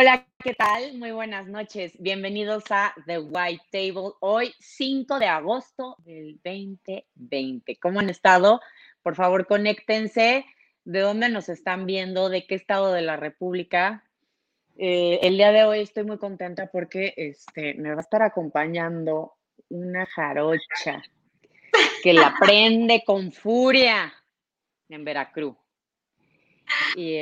Hola, ¿qué tal? Muy buenas noches. Bienvenidos a The White Table. Hoy, 5 de agosto del 2020. ¿Cómo han estado? Por favor, conéctense. ¿De dónde nos están viendo? ¿De qué estado de la República? Eh, el día de hoy estoy muy contenta porque este, me va a estar acompañando una jarocha que la prende con furia en Veracruz. Y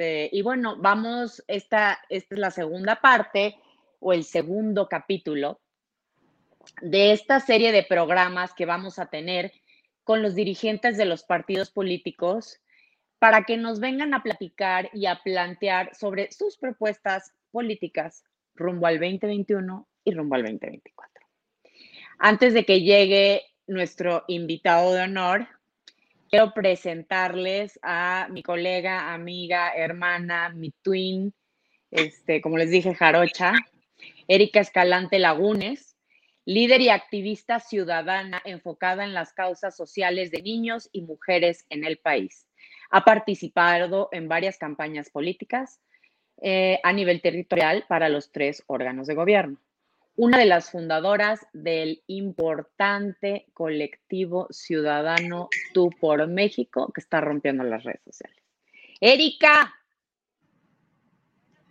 este, y bueno, vamos, esta, esta es la segunda parte o el segundo capítulo de esta serie de programas que vamos a tener con los dirigentes de los partidos políticos para que nos vengan a platicar y a plantear sobre sus propuestas políticas rumbo al 2021 y rumbo al 2024. Antes de que llegue nuestro invitado de honor, quiero presentarles a mi colega, amiga, hermana, mi twin, este, como les dije, Jarocha, Erika Escalante Lagunes, líder y activista ciudadana enfocada en las causas sociales de niños y mujeres en el país. Ha participado en varias campañas políticas eh, a nivel territorial para los tres órganos de gobierno una de las fundadoras del importante colectivo ciudadano Tú por México, que está rompiendo las redes sociales. Erika.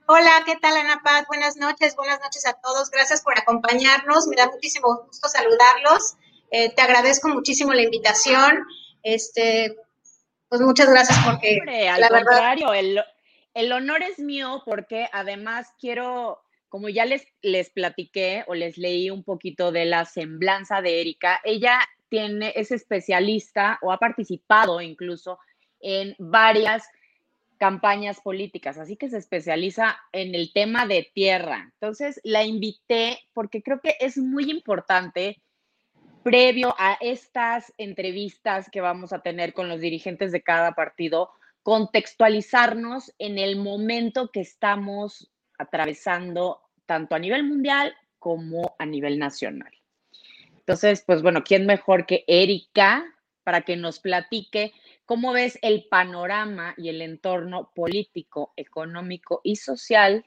Hola, ¿qué tal Ana Paz? Buenas noches, buenas noches a todos. Gracias por acompañarnos. Me da muchísimo gusto saludarlos. Eh, te agradezco muchísimo la invitación. Este, pues muchas gracias porque al contrario, el, el honor es mío porque además quiero como ya les, les platiqué o les leí un poquito de la semblanza de Erika, ella tiene, es especialista o ha participado incluso en varias campañas políticas, así que se especializa en el tema de tierra. Entonces la invité porque creo que es muy importante previo a estas entrevistas que vamos a tener con los dirigentes de cada partido, contextualizarnos en el momento que estamos atravesando tanto a nivel mundial como a nivel nacional. Entonces, pues bueno, ¿quién mejor que Erika para que nos platique cómo ves el panorama y el entorno político, económico y social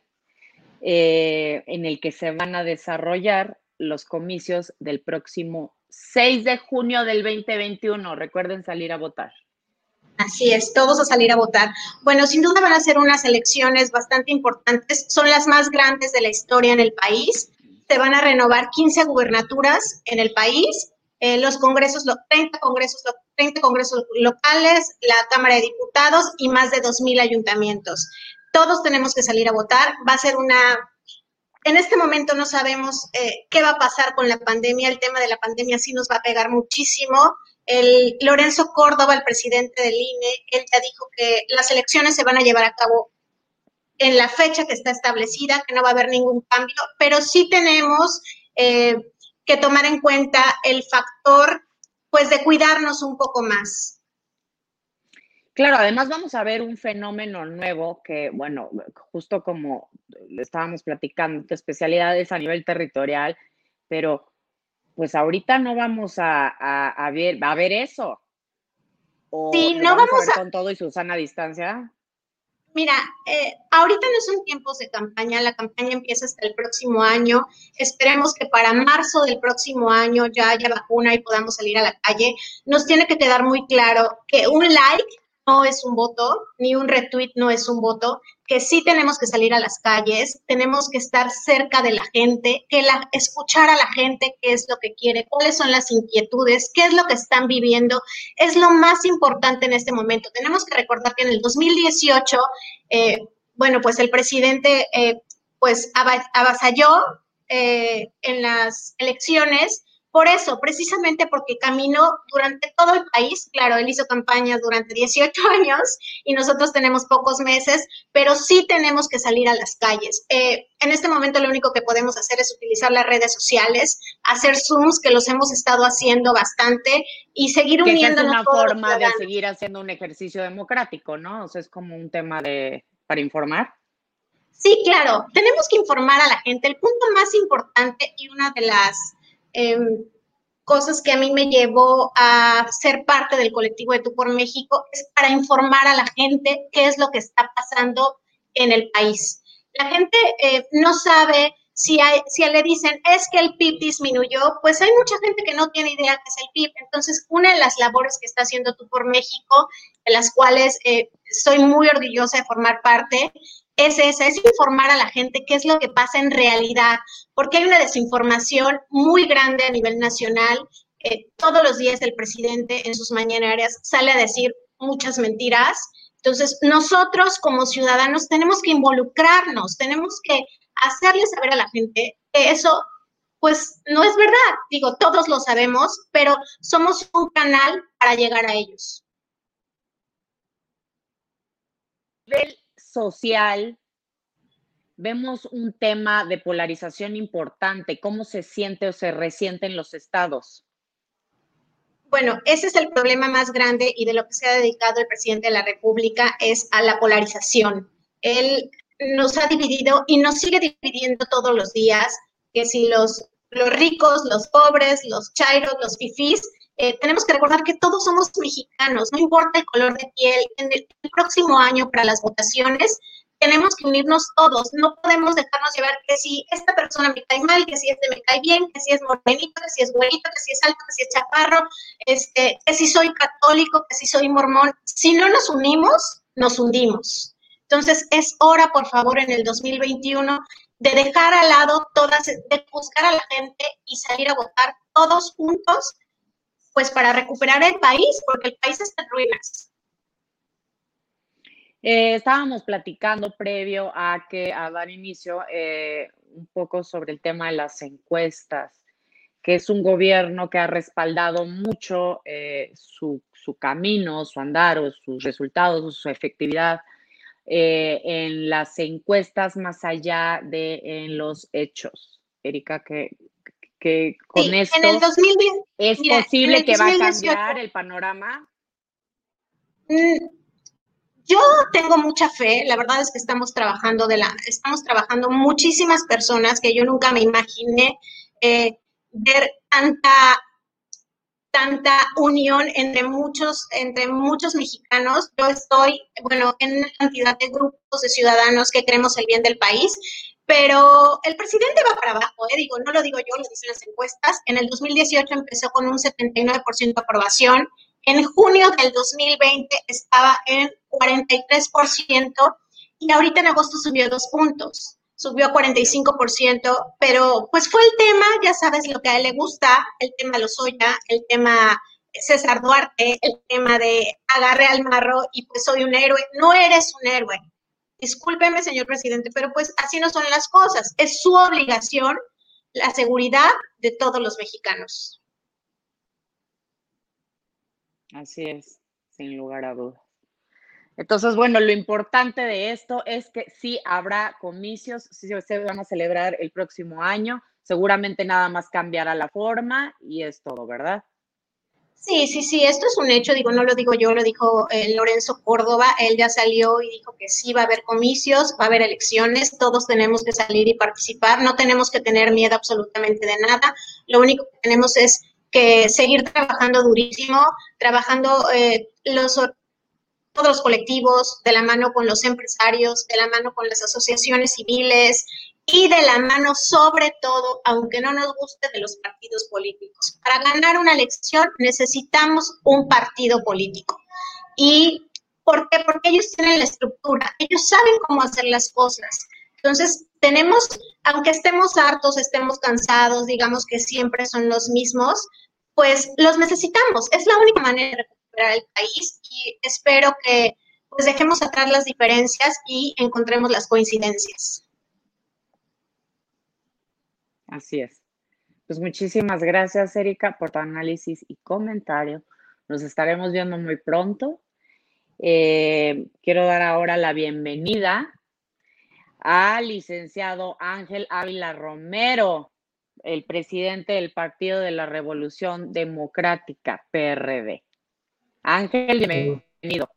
eh, en el que se van a desarrollar los comicios del próximo 6 de junio del 2021? Recuerden salir a votar. Así es, todos a salir a votar. Bueno, sin duda van a ser unas elecciones bastante importantes, son las más grandes de la historia en el país. Se van a renovar 15 gubernaturas en el país, eh, los congresos, 30 congresos, 30 congresos locales, la Cámara de Diputados y más de 2.000 ayuntamientos. Todos tenemos que salir a votar. Va a ser una en este momento no sabemos eh, qué va a pasar con la pandemia. El tema de la pandemia sí nos va a pegar muchísimo. El Lorenzo Córdoba, el presidente del INE, él ya dijo que las elecciones se van a llevar a cabo en la fecha que está establecida, que no va a haber ningún cambio, pero sí tenemos eh, que tomar en cuenta el factor, pues, de cuidarnos un poco más. Claro, además vamos a ver un fenómeno nuevo que, bueno, justo como estábamos platicando, tu especialidad es a nivel territorial, pero pues ahorita no vamos a, ver, a ver eso. sí, no vamos, a, con todo y Susana a distancia. Mira, eh, ahorita no son tiempos de campaña, la campaña empieza hasta el próximo año. Esperemos que para marzo del próximo año ya haya vacuna y podamos salir a la calle. Nos tiene que quedar muy claro que un like no es un voto, ni un retweet no es un voto, que sí tenemos que salir a las calles, tenemos que estar cerca de la gente, que la, escuchar a la gente qué es lo que quiere, cuáles son las inquietudes, qué es lo que están viviendo, es lo más importante en este momento. Tenemos que recordar que en el 2018, eh, bueno, pues el presidente eh, pues avasalló eh, en las elecciones por eso, precisamente porque caminó durante todo el país, claro, él hizo campaña durante 18 años y nosotros tenemos pocos meses, pero sí tenemos que salir a las calles. Eh, en este momento lo único que podemos hacer es utilizar las redes sociales, hacer Zooms, que los hemos estado haciendo bastante, y seguir uniéndonos. Es una forma de seguir haciendo un ejercicio democrático, ¿no? O sea, es como un tema de para informar. Sí, claro, tenemos que informar a la gente. El punto más importante y una de las Em, cosas que a mí me llevó a ser parte del colectivo de Tú por México es para informar a la gente qué es lo que está pasando en el país. La gente eh, no sabe si, si le dicen es que el PIB disminuyó, pues hay mucha gente que no tiene idea qué es el PIB. Entonces, una de las labores que está haciendo tú por México, de las cuales eh, soy muy orgullosa de formar parte, es esa, es informar a la gente qué es lo que pasa en realidad, porque hay una desinformación muy grande a nivel nacional. Eh, todos los días el presidente en sus mañaneras sale a decir muchas mentiras. Entonces, nosotros como ciudadanos tenemos que involucrarnos, tenemos que hacerle saber a la gente que eso, pues, no es verdad. Digo, todos lo sabemos, pero somos un canal para llegar a ellos. Social, vemos un tema de polarización importante. ¿Cómo se siente o se resiente en los estados? Bueno, ese es el problema más grande y de lo que se ha dedicado el presidente de la República es a la polarización. Él nos ha dividido y nos sigue dividiendo todos los días, que si los, los ricos, los pobres, los chairos, los fifís, eh, tenemos que recordar que todos somos mexicanos, no importa el color de piel. En el, próximo año para las votaciones tenemos que unirnos todos, no podemos dejarnos llevar que si esta persona me cae mal, que si este me cae bien, que si es morenito, que si es güerito, que si es alto, que si es chaparro, este, que si soy católico, que si soy mormón. Si no nos unimos, nos hundimos. Entonces, es hora, por favor, en el 2021 de dejar al lado todas, de buscar a la gente y salir a votar todos juntos pues para recuperar el país, porque el país está en ruinas. Eh, estábamos platicando previo a que a dar inicio eh, un poco sobre el tema de las encuestas, que es un gobierno que ha respaldado mucho eh, su, su, camino, su andar o sus resultados, su efectividad en las encuestas más allá de en los hechos. Erika, ¿qué, que con esto es posible que va a cambiar el panorama? Mm, yo tengo mucha fe, la verdad es que estamos trabajando de la, estamos trabajando muchísimas personas que yo nunca me imaginé eh, ver tanta tanta unión entre muchos, entre muchos mexicanos. Yo estoy, bueno, en una cantidad de grupos de ciudadanos que queremos el bien del país pero el presidente va para abajo, ¿eh? digo, no lo digo yo, lo dicen las encuestas. En el 2018 empezó con un 79% de aprobación. En junio del 2020 estaba en 43% y ahorita en agosto subió dos puntos, subió a 45%, pero pues fue el tema, ya sabes lo que a él le gusta, el tema Lozoya, el tema César Duarte, el tema de agarre al marro y pues soy un héroe. No eres un héroe, discúlpeme, señor presidente, pero pues así no son las cosas. Es su obligación la seguridad de todos los mexicanos. Así es, sin lugar a dudas. Entonces, bueno, lo importante de esto es que sí habrá comicios, sí se van a celebrar el próximo año, seguramente nada más cambiará la forma y es todo, ¿verdad? Sí, sí, sí, esto es un hecho, digo, no lo digo yo, lo dijo eh, Lorenzo Córdoba, él ya salió y dijo que sí va a haber comicios, va a haber elecciones, todos tenemos que salir y participar, no tenemos que tener miedo absolutamente de nada, lo único que tenemos es que seguir trabajando durísimo, trabajando eh, los todos los colectivos, de la mano con los empresarios, de la mano con las asociaciones civiles, y de la mano sobre todo, aunque no nos guste, de los partidos políticos. Para ganar una elección necesitamos un partido político. ¿Y por qué? Porque ellos tienen la estructura, ellos saben cómo hacer las cosas. Entonces, tenemos, aunque estemos hartos, estemos cansados, digamos que siempre son los mismos, pues los necesitamos. Es la única manera de recuperar el país y espero que pues dejemos atrás las diferencias y encontremos las coincidencias. Así es. Pues muchísimas gracias, Erika, por tu análisis y comentario. Nos estaremos viendo muy pronto. Eh, quiero dar ahora la bienvenida al licenciado Ángel Ávila Romero, el presidente del Partido de la Revolución Democrática, PRD. Ángel, bienvenido.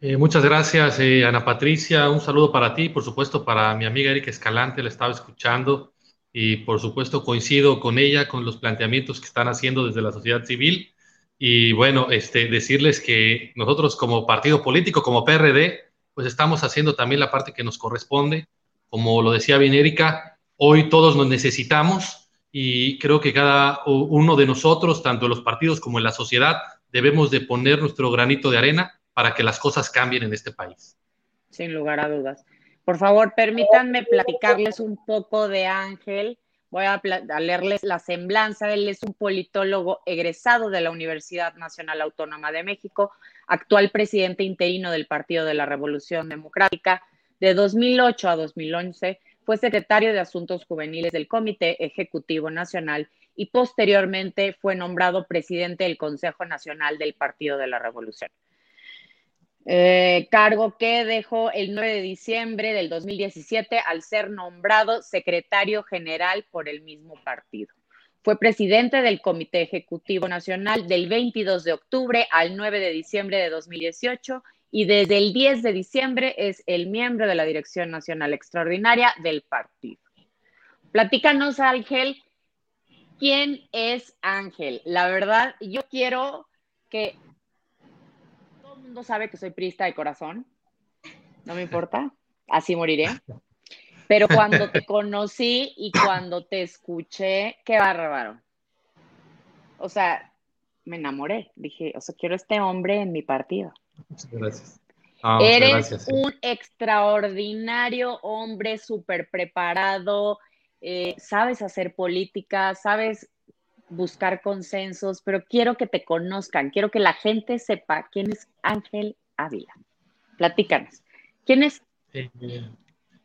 Eh, muchas gracias, eh, Ana Patricia. Un saludo para ti, por supuesto, para mi amiga Erika Escalante, la estaba escuchando y por supuesto coincido con ella, con los planteamientos que están haciendo desde la sociedad civil. Y bueno, este, decirles que nosotros como partido político, como PRD, pues estamos haciendo también la parte que nos corresponde. Como lo decía bien Erika, hoy todos nos necesitamos y creo que cada uno de nosotros, tanto en los partidos como en la sociedad, debemos de poner nuestro granito de arena para que las cosas cambien en este país. Sin lugar a dudas. Por favor, permítanme platicarles un poco de Ángel. Voy a, leerles la semblanza. Él es un politólogo egresado de la Universidad Nacional Autónoma de México, actual presidente interino del Partido de la Revolución Democrática. De 2008 a 2011 fue secretario de Asuntos Juveniles del Comité Ejecutivo Nacional y posteriormente fue nombrado presidente del Consejo Nacional del Partido de la Revolución. Eh, cargo que dejó el 9 de diciembre del 2017 al ser nombrado secretario general por el mismo partido. Fue presidente del Comité Ejecutivo Nacional del 22 de octubre al 9 de diciembre de 2018 y desde el 10 de diciembre es el miembro de la Dirección Nacional Extraordinaria del partido. Platícanos, Ángel, ¿quién es Ángel? La verdad, yo quiero que mundo sabe que soy prista de corazón. No me importa. Así moriré. Pero cuando te conocí y cuando te escuché, qué bárbaro. O sea, me enamoré. Dije, o sea, quiero este hombre en mi partido. Muchas gracias. Ah, Eres un extraordinario hombre, súper preparado, eh, sabes hacer política, sabes buscar consensos, pero quiero que te conozcan, quiero que la gente sepa quién es Ángel Ávila. Platícanos. ¿Quién es? Eh,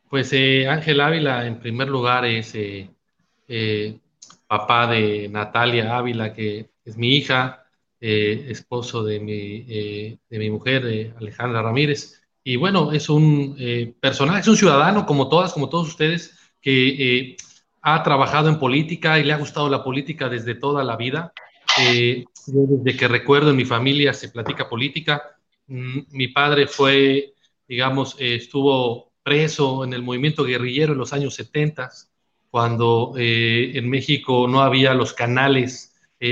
pues eh, Ángel Ávila, en primer lugar, es eh, papá de Natalia Ávila, que es mi hija, esposo de mi, de mi mujer, Alejandra Ramírez. Y bueno, es un personaje, es un ciudadano como todas, como todos ustedes, que ha trabajado en política y le ha gustado la política desde toda la vida. Eh, desde que recuerdo en mi familia se platica política. Mm, mi padre fue, digamos, eh, estuvo preso en el movimiento guerrillero en los años 70, cuando eh, en México no había los canales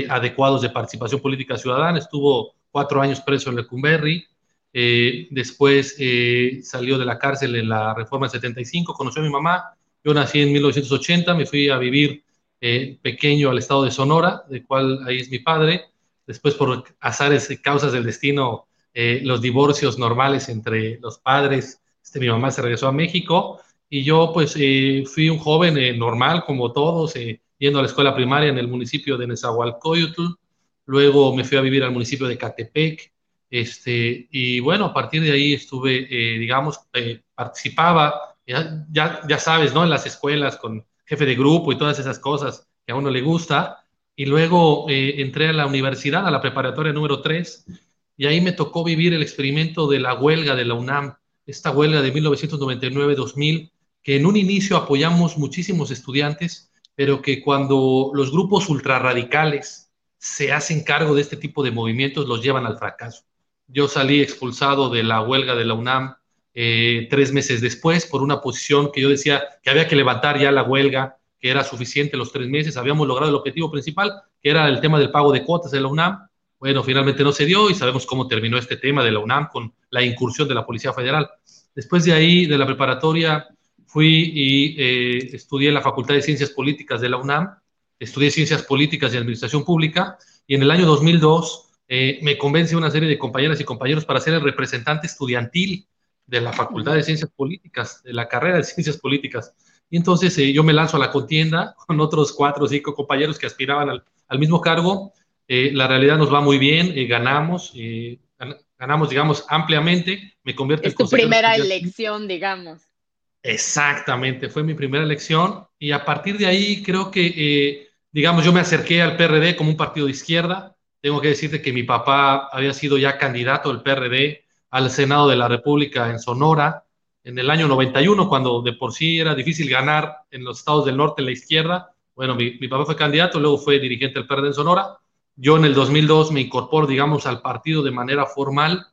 adecuados de participación política ciudadana. Estuvo cuatro años preso en Lecumberri. después salió de la cárcel en la Reforma del 75, conoció a mi mamá, yo nací en 1980, me fui a vivir eh, pequeño al estado de Sonora, de cual ahí es mi padre. Después, por azares y causas del destino, eh, los divorcios normales entre los padres, este, mi mamá se regresó a México y yo pues eh, fui un joven normal como todos, yendo a la escuela primaria en el municipio de Nezahualcóyotl. Luego me fui a vivir al municipio de Catepec. Este, y bueno, a partir de ahí estuve, digamos, participaba ya, ya, sabes, ¿no? En las escuelas con jefe de grupo y todas esas cosas que a uno le gusta. Y luego eh, entré a la universidad, a la preparatoria número 3, y ahí me tocó vivir el experimento de la huelga de la UNAM, esta huelga de 1999-2000, que en un inicio apoyamos muchísimos estudiantes, pero que cuando los grupos ultrarradicales se hacen cargo de este tipo de movimientos, los llevan al fracaso. Yo salí expulsado de la huelga de la UNAM eh, tres meses después por una posición que yo decía que había que levantar ya la huelga, que era suficiente los tres meses, habíamos logrado el objetivo principal, que era el tema del pago de cuotas de la UNAM. Bueno, finalmente no se dio y sabemos cómo terminó este tema de la UNAM con la incursión de la Policía Federal. Después de ahí, de la preparatoria, fui y eh, estudié en la Facultad de Ciencias Políticas de la UNAM, estudié Ciencias Políticas y Administración Pública y en el año 2002 eh, me convence una serie de compañeras y compañeros para ser el representante estudiantil de la Facultad de Ciencias Políticas, de la carrera de Ciencias Políticas. Y entonces eh, yo me lanzo a la contienda con otros cuatro o cinco compañeros que aspiraban al, mismo cargo. Eh, la realidad nos va muy bien, eh, ganamos, ganamos, digamos, ampliamente. Me convierto es tu primera elección, digamos. Exactamente, fue mi primera elección y a partir de ahí creo que, digamos, yo me acerqué al PRD como un partido de izquierda. Tengo que decirte que mi papá había sido ya candidato del PRD al Senado de la República en Sonora en el año 91, cuando de por sí era difícil ganar en los estados del norte en la izquierda. Bueno, mi, papá fue candidato, luego fue dirigente del PRD en Sonora. Yo en el 2002 me incorporo, digamos, al partido de manera formal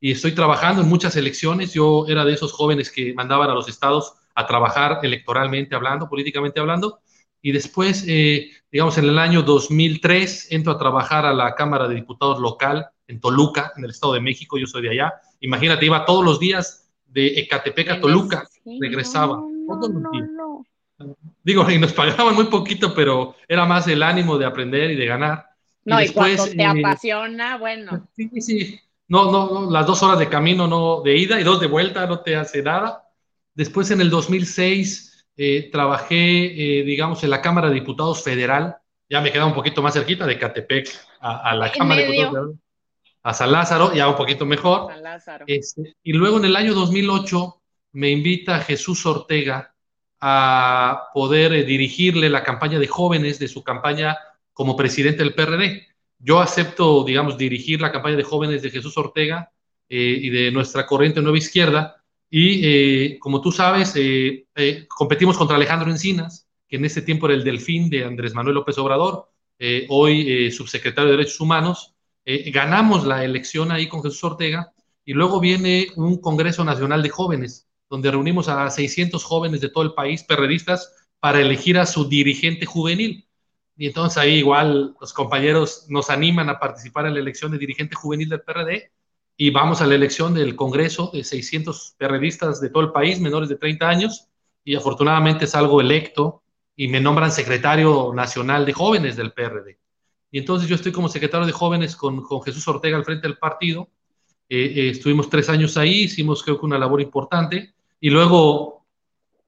y estoy trabajando en muchas elecciones. Yo era de esos jóvenes que mandaban a los estados a trabajar electoralmente hablando, políticamente hablando. Y después, eh, digamos, en el año 2003 entro a trabajar a la Cámara de Diputados local en Toluca, en el Estado de México. Yo soy de allá. Imagínate, iba todos los días de Ecatepec a Toluca, regresaba. Digo, y nos pagaban muy poquito, pero era más el ánimo de aprender y de ganar. No, y, cuando te eh, apasiona, bueno. Sí, sí. No, no, no, las dos horas de camino no, de ida y dos de vuelta no te hace nada. Después en el 2006 eh, trabajé, eh, digamos, en la Cámara de Diputados Federal. Ya me quedaba un poquito más cerquita de Catepec a, la Cámara de Diputados Federal. A San Lázaro, ya un poquito mejor. San Lázaro. Este, y luego en el año 2008 me invita Jesús Ortega a poder dirigirle la campaña de jóvenes de su campaña como presidente del PRD. Yo acepto, digamos, dirigir la campaña de jóvenes de Jesús Ortega eh, y de nuestra corriente Nueva Izquierda. Y eh, como tú sabes, eh, competimos contra Alejandro Encinas, que en ese tiempo era el delfín de Andrés Manuel López Obrador, hoy subsecretario de Derechos Humanos. Ganamos la elección ahí con Jesús Ortega y luego viene un Congreso Nacional de Jóvenes, donde reunimos a 600 jóvenes de todo el país, perredistas, para elegir a su dirigente juvenil. Y entonces ahí igual los compañeros nos animan a participar en la elección de dirigente juvenil del PRD y vamos a la elección del Congreso de 600 PRDistas de todo el país, menores de 30 años, y afortunadamente salgo electo y me nombran secretario nacional de jóvenes del PRD. Y entonces yo estoy como secretario de jóvenes con, con Jesús Ortega al frente del partido. Eh, eh, estuvimos tres años ahí, hicimos creo que una labor importante. Y luego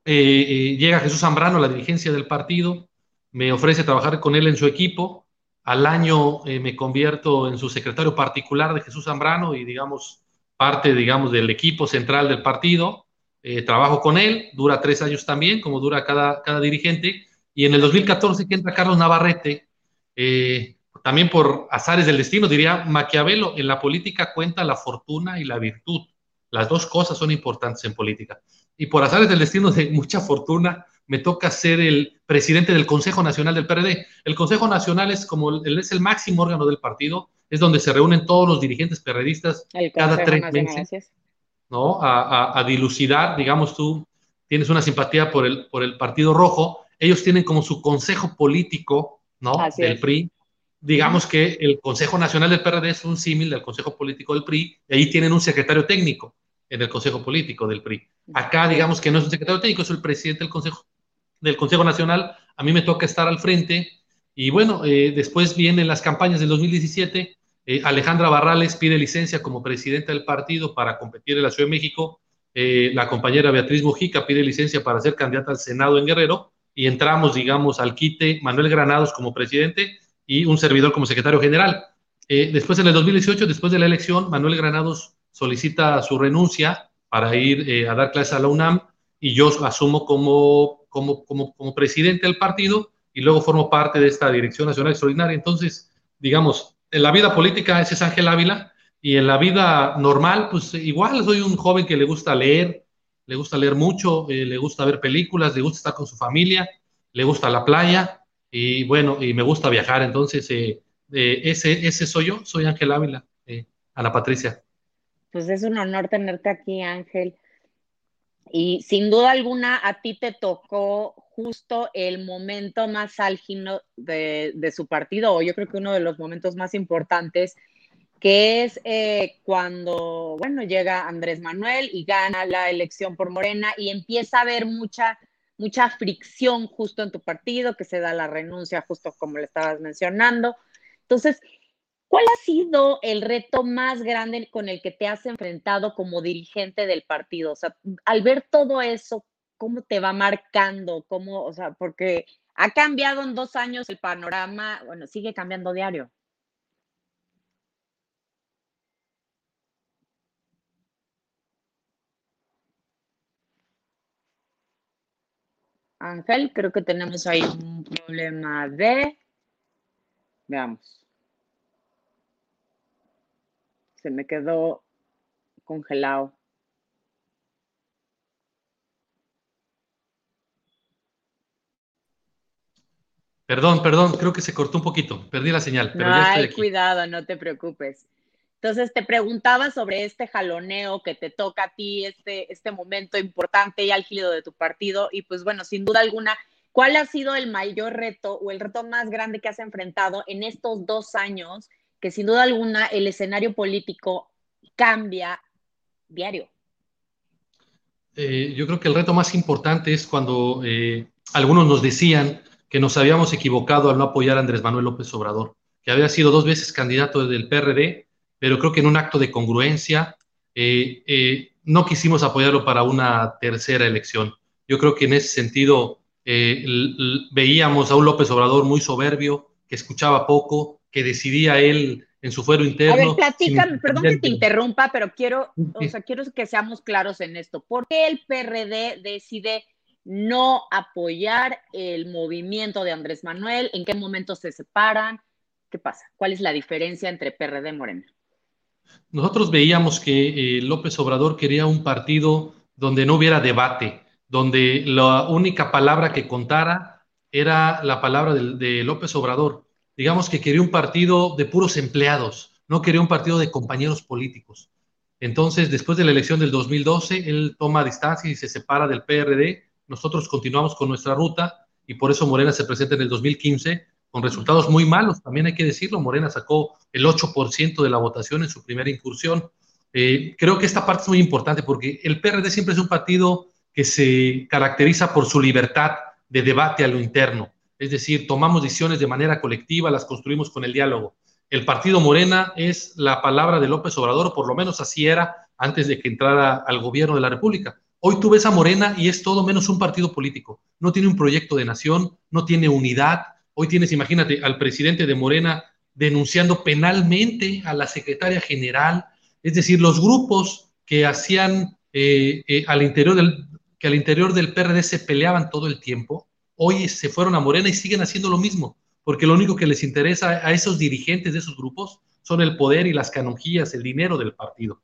eh, llega Jesús Zambrano la dirigencia del partido me ofrece trabajar con él en su equipo. Al año eh, me convierto en su secretario particular de Jesús Zambrano y, digamos, parte, digamos, del equipo central del partido. Eh, trabajo con él, dura tres años también, como dura cada, cada dirigente. Y en el 2014 que entra Carlos Navarrete, eh, también por azares del destino, diría Maquiavelo, en la política cuenta la fortuna y la virtud. Las dos cosas son importantes en política. Y por azares del destino de mucha fortuna, me toca ser el presidente del Consejo Nacional del PRD. El Consejo Nacional es como el, es el máximo órgano del partido, es donde se reúnen todos los dirigentes perredistas cada tres meses, ¿no? A, dilucidar, digamos tú, tienes una simpatía por el, por el Partido Rojo, ellos tienen como su consejo político, ¿no? del PRI. Digamos que el Consejo Nacional del PRD es un símil del Consejo Político del PRI, y ahí tienen un secretario técnico en el Consejo Político del PRI. Acá, digamos que no es un secretario técnico, es el presidente del Consejo del Consejo Nacional, a mí me toca estar al frente. Y bueno, eh, después vienen las campañas del 2017. Eh, Alejandra Barrales pide licencia como presidenta del partido para competir en la Ciudad de México. Eh, la compañera Beatriz Mujica pide licencia para ser candidata al Senado en Guerrero. Y entramos, digamos, al quite Manuel Granados como presidente y un servidor como secretario general. después, en el 2018, después de la elección, Manuel Granados solicita su renuncia para ir a dar clases a la UNAM y yo asumo como como, como, como presidente del partido y luego formo parte de esta Dirección Nacional Extraordinaria. Entonces, digamos, en la vida política ese es Ángel Ávila y en la vida normal, pues igual soy un joven que le gusta leer, le gusta leer mucho, eh, le gusta ver películas, le gusta estar con su familia, le gusta la playa y bueno, y me gusta viajar. Entonces, eh, eh, ese, ese soy yo, soy Ángel Ávila, Ana Patricia. Pues es un honor tenerte aquí, Ángel. Y sin duda alguna, a ti te tocó justo el momento más álgido de, su partido, o yo creo que uno de los momentos más importantes, que es eh, cuando, bueno, llega Andrés Manuel y gana la elección por Morena y empieza a haber mucha, mucha fricción justo en tu partido, que se da la renuncia justo como le estabas mencionando. Entonces, ¿Cuál ha sido el reto más grande con el que te has enfrentado como dirigente del partido? O sea, al ver todo eso, ¿cómo te va marcando? ¿Cómo, o sea, porque ha cambiado en dos años el panorama, bueno, sigue cambiando diario. Ángel, creo que tenemos ahí un problema de... Veamos. se me quedó congelado. Perdón, perdón, creo que se cortó un poquito, perdí la señal. Pero ya estoy aquí. cuidado, no te preocupes. Entonces te preguntaba sobre este jaloneo que te toca a ti, este, este momento importante y álgido de tu partido. Y pues bueno, sin duda alguna, ¿cuál ha sido el mayor reto o el reto más grande que has enfrentado en estos dos años que sin duda alguna el escenario político cambia diario. Eh, yo creo que el reto más importante es cuando eh, algunos nos decían que nos habíamos equivocado al no apoyar a Andrés Manuel López Obrador, que había sido dos veces candidato del PRD, pero creo que en un acto de congruencia eh, no quisimos apoyarlo para una tercera elección. Yo creo que en ese sentido veíamos a un López Obrador muy soberbio, que escuchaba poco, que decidía él en su fuero interno. A ver, platícame, perdón que te interrumpa, pero quiero, o sea, quiero que seamos claros en esto. ¿Por qué el PRD decide no apoyar el movimiento de Andrés Manuel? ¿En qué momento se separan? ¿Qué pasa? ¿Cuál es la diferencia entre PRD y Morena? Nosotros veíamos que eh, López Obrador quería un partido donde no hubiera debate, donde la única palabra que contara era la palabra de López Obrador digamos que quería un partido de puros empleados, no quería un partido de compañeros políticos. Entonces, después de la elección del 2012, él toma distancia y se separa del PRD. Nosotros continuamos con nuestra ruta y por eso Morena se presenta en el 2015 con resultados muy malos, también hay que decirlo. Morena sacó el 8% de la votación en su primera incursión. Eh, creo que esta parte es muy importante porque el PRD siempre es un partido que se caracteriza por su libertad de debate a lo interno. Es decir, tomamos decisiones de manera colectiva, las construimos con el diálogo. El partido Morena es la palabra de López Obrador, por lo menos así era antes de que entrara al gobierno de la República. Hoy tú ves a Morena y es todo menos un partido político. No tiene un proyecto de nación, no tiene unidad. Hoy tienes, imagínate, al presidente de Morena denunciando penalmente a la secretaria general. Es decir, los grupos que hacían eh, eh, al interior del, que al interior del PRD se peleaban todo el tiempo, hoy se fueron a Morena y siguen haciendo lo mismo, porque lo único que les interesa a esos dirigentes de esos grupos son el poder y las canonjías, el dinero del partido.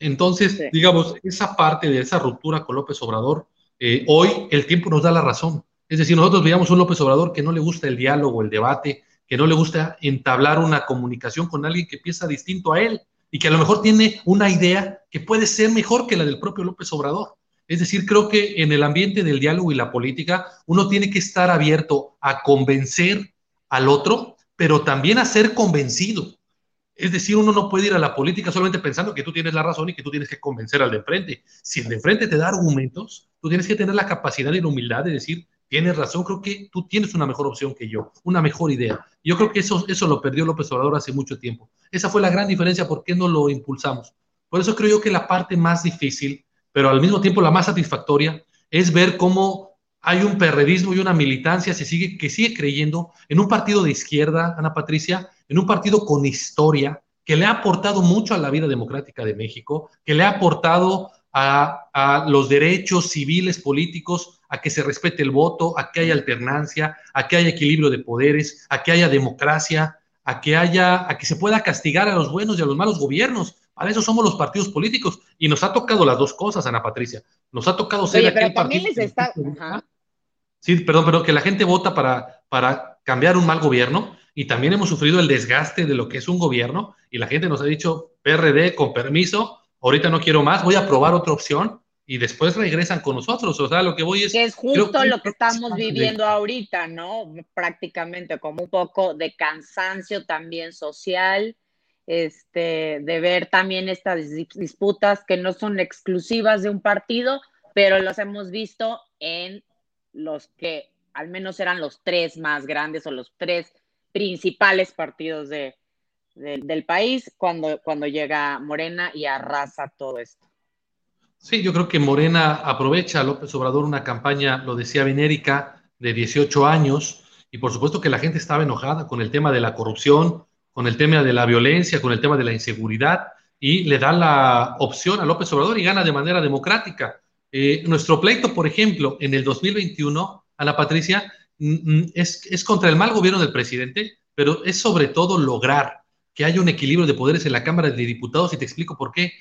Entonces, digamos, esa parte de esa ruptura con López Obrador, eh, hoy el tiempo nos da la razón. Es decir, nosotros veíamos un López Obrador que no le gusta el diálogo, el debate, que no le gusta entablar una comunicación con alguien que piensa distinto a él y que a lo mejor tiene una idea que puede ser mejor que la del propio López Obrador. Es decir, creo que en el ambiente del diálogo y la política uno tiene que estar abierto a convencer al otro, pero también a ser convencido. Es decir, uno no puede ir a la política solamente pensando que tú tienes la razón y que tú tienes que convencer al de enfrente. Si el de enfrente te da argumentos, tú tienes que tener la capacidad y la humildad de decir, tienes razón, creo que tú tienes una mejor opción que yo, una mejor idea. Yo creo que eso, eso lo perdió López Obrador hace mucho tiempo. Esa fue la gran diferencia, ¿por qué no lo impulsamos? Por eso creo yo que la parte más difícil pero al mismo tiempo la más satisfactoria es ver cómo hay un perredismo y una militancia que sigue creyendo en un partido de izquierda, Ana Patricia, en un partido con historia, que le ha aportado mucho a la vida democrática de México, que le ha aportado a, a, los derechos civiles, políticos, a que se respete el voto, a que haya alternancia, a que haya equilibrio de poderes, a que haya democracia, a que haya, a que se pueda castigar a los buenos y a los malos gobiernos. Para eso somos los partidos políticos. Y nos ha tocado las dos cosas, Ana Patricia. Nos ha tocado ser aquel partido. Sí, perdón, pero que la gente vota para, para cambiar un mal gobierno y también hemos sufrido el desgaste de lo que es un gobierno y la gente nos ha dicho, PRD, con permiso, ahorita no quiero más, voy a probar otra opción y después regresan con nosotros. O sea, lo que voy es... Que es justo lo que estamos viviendo ahorita, ¿no? Prácticamente como un poco de cansancio también social este, de ver también estas disputas que no son exclusivas de un partido, pero los hemos visto en los que al menos eran los tres más grandes o los tres principales partidos de, del país cuando, cuando llega Morena y arrasa todo esto. Sí, yo creo que Morena aprovecha a López Obrador una campaña, lo decía Benérica, de 18 años, y por supuesto que la gente estaba enojada con el tema de la corrupción, con el tema de la violencia, con el tema de la inseguridad, y le da la opción a López Obrador y gana de manera democrática. Eh, nuestro pleito, por ejemplo, en el 2021, Ana Patricia, mm, mm, es, es contra el mal gobierno del presidente, pero es sobre todo lograr que haya un equilibrio de poderes en la Cámara de Diputados y te explico por qué.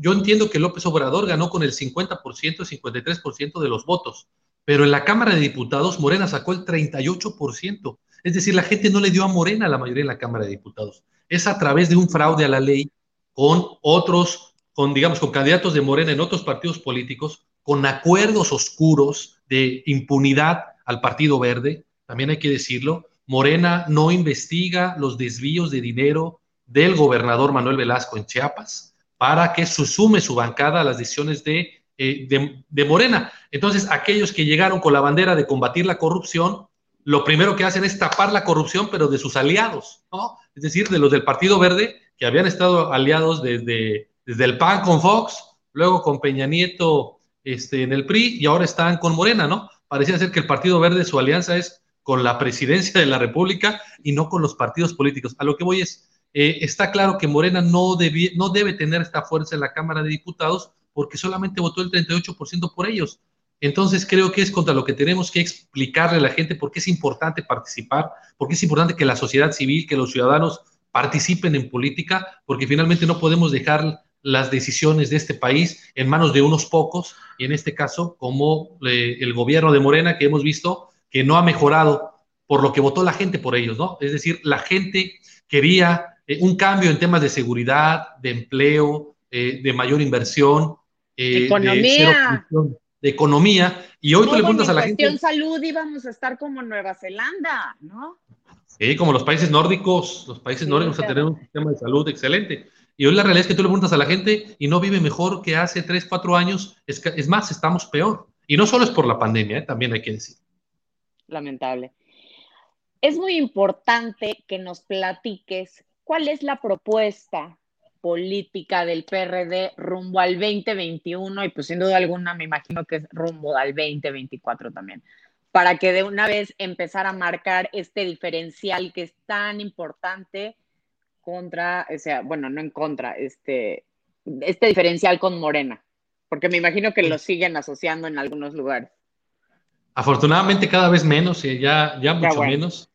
Yo entiendo que López Obrador ganó con el 50%, 53% de los votos, pero en la Cámara de Diputados Morena sacó el 38%. Es decir, la gente no le dio a Morena la mayoría en la Cámara de Diputados. Es a través de un fraude a la ley con otros, con digamos, con candidatos de Morena en otros partidos políticos, con acuerdos oscuros de impunidad al Partido Verde, también hay que decirlo. Morena no investiga los desvíos de dinero del gobernador Manuel Velasco en Chiapas para que se sume su bancada a las decisiones de eh, de, Morena. Entonces, aquellos que llegaron con la bandera de combatir la corrupción, lo primero que hacen es tapar la corrupción, pero de sus aliados, ¿no? Es decir, de los del Partido Verde, que habían estado aliados desde, desde el PAN con Fox, luego con Peña Nieto este, en el PRI y ahora están con Morena, ¿no? Parecía ser que el Partido Verde, su alianza es con la presidencia de la República y no con los partidos políticos. A lo que voy es, eh, está claro que Morena no, no debe tener esta fuerza en la Cámara de Diputados porque solamente votó el 38% por ellos. Entonces creo que es contra lo que tenemos que explicarle a la gente por qué es importante participar, por qué es importante que la sociedad civil, que los ciudadanos participen en política, porque finalmente no podemos dejar las decisiones de este país en manos de unos pocos, y en este caso como eh, el gobierno de Morena que hemos visto que no ha mejorado por lo que votó la gente por ellos, ¿no? Es decir, la gente quería eh, un cambio en temas de seguridad, de empleo, eh, de mayor inversión, eh, economía. De, economía. Y hoy tú le preguntas a la gente. En salud íbamos a estar como Nueva Zelanda, ¿no? Sí, como los países nórdicos, los países nórdicos a tener un sistema de salud excelente. Y hoy la realidad es que tú le preguntas a la gente y no vive mejor que hace 3, 4 años. Es, es más, estamos peor. Y no solo es por la pandemia, ¿eh? también hay que decir. Lamentable. Es muy importante que nos platiques cuál es la propuesta política del PRD rumbo al 2021 y pues sin duda alguna me imagino que es rumbo al 2024 también, para que de una vez empezar a marcar este diferencial que es tan importante contra, o sea, bueno, no en contra, este, este diferencial con Morena, porque me imagino que lo siguen asociando en algunos lugares. Afortunadamente cada vez menos, eh, ya, ya mucho menos.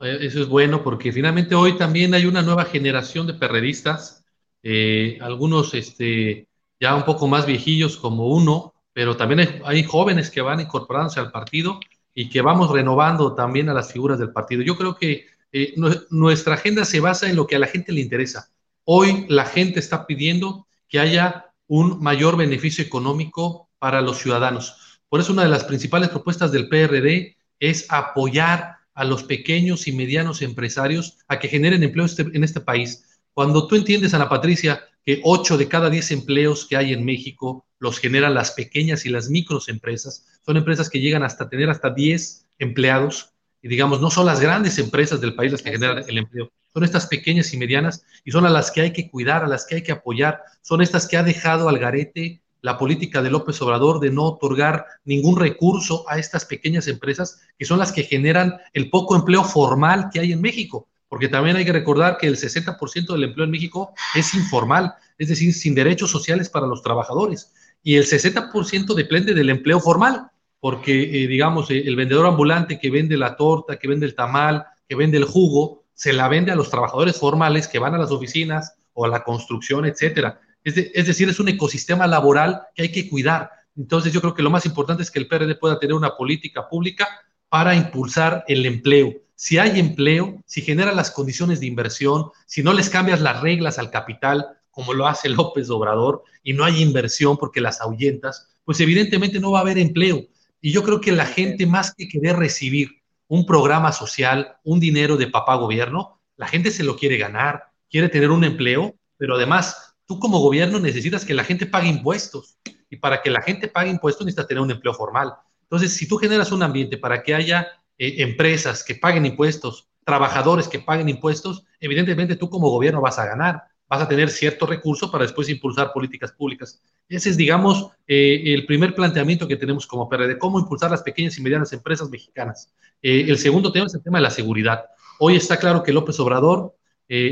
Eh, eso es bueno porque finalmente hoy también hay una nueva generación de perredistas eh, algunos este, ya un poco más viejillos como uno, pero también hay, jóvenes que van incorporándose al partido y que vamos renovando también a las figuras del partido. Yo creo que eh, nuestra agenda se basa en lo que a la gente le interesa. Hoy la gente está pidiendo que haya un mayor beneficio económico para los ciudadanos. Por eso una de las principales propuestas del PRD es apoyar a los pequeños y medianos empresarios a que generen empleo este, en este país. Cuando tú entiendes, Ana Patricia, que 8 de cada 10 empleos que hay en México los generan las pequeñas y las microempresas, son empresas que llegan hasta tener hasta 10 empleados, y digamos, no son las grandes empresas del país las que generan el empleo, son estas pequeñas y medianas, y son a las que hay que cuidar, a las que hay que apoyar, son estas que ha dejado al garete la política de López Obrador de no otorgar ningún recurso a estas pequeñas empresas, que son las que generan el poco empleo formal que hay en México porque también hay que recordar que el 60% del empleo en México es informal, es decir, sin derechos sociales para los trabajadores, y el 60% depende del empleo formal, porque, eh, digamos, eh, el vendedor ambulante que vende la torta, que vende el tamal, que vende el jugo, se la vende a los trabajadores formales que van a las oficinas o a la construcción, etcétera. Es, es decir, es un ecosistema laboral que hay que cuidar. Entonces, yo creo que lo más importante es que el PRD pueda tener una política pública para impulsar el empleo si hay empleo, si genera las condiciones de inversión, si no les cambias las reglas al capital, como lo hace López Obrador, y no hay inversión porque las ahuyentas, pues evidentemente no va a haber empleo. Y yo creo que la gente, más que querer recibir un programa social, un dinero de papá gobierno, la gente se lo quiere ganar, quiere tener un empleo, pero además tú como gobierno necesitas que la gente pague impuestos. Y para que la gente pague impuestos necesitas tener un empleo formal. Entonces, si tú generas un ambiente para que haya eh, empresas que paguen impuestos, trabajadores que paguen impuestos, evidentemente tú como gobierno vas a ganar, vas a tener cierto recurso para después impulsar políticas públicas. Ese es, digamos, eh, el primer planteamiento que tenemos como PRD, cómo impulsar las pequeñas y medianas empresas mexicanas. Eh, el segundo tema es el tema de la seguridad. Hoy está claro que López Obrador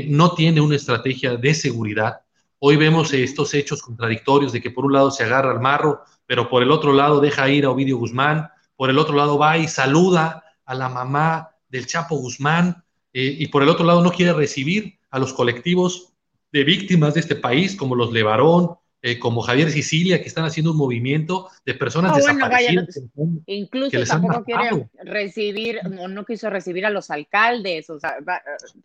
no tiene una estrategia de seguridad. Hoy vemos estos hechos contradictorios de que por un lado se agarra al marro, pero por el otro lado deja ir a Ovidio Guzmán, por el otro lado va y saluda a la mamá del Chapo Guzmán eh, y por el otro lado no quiere recibir a los colectivos de víctimas de este país, como los Levarón, eh, como Javier Sicilia, que están haciendo un movimiento de personas desaparecidas. incluso tampoco quiere recibir, no, no, quiso recibir a los alcaldes, o sea,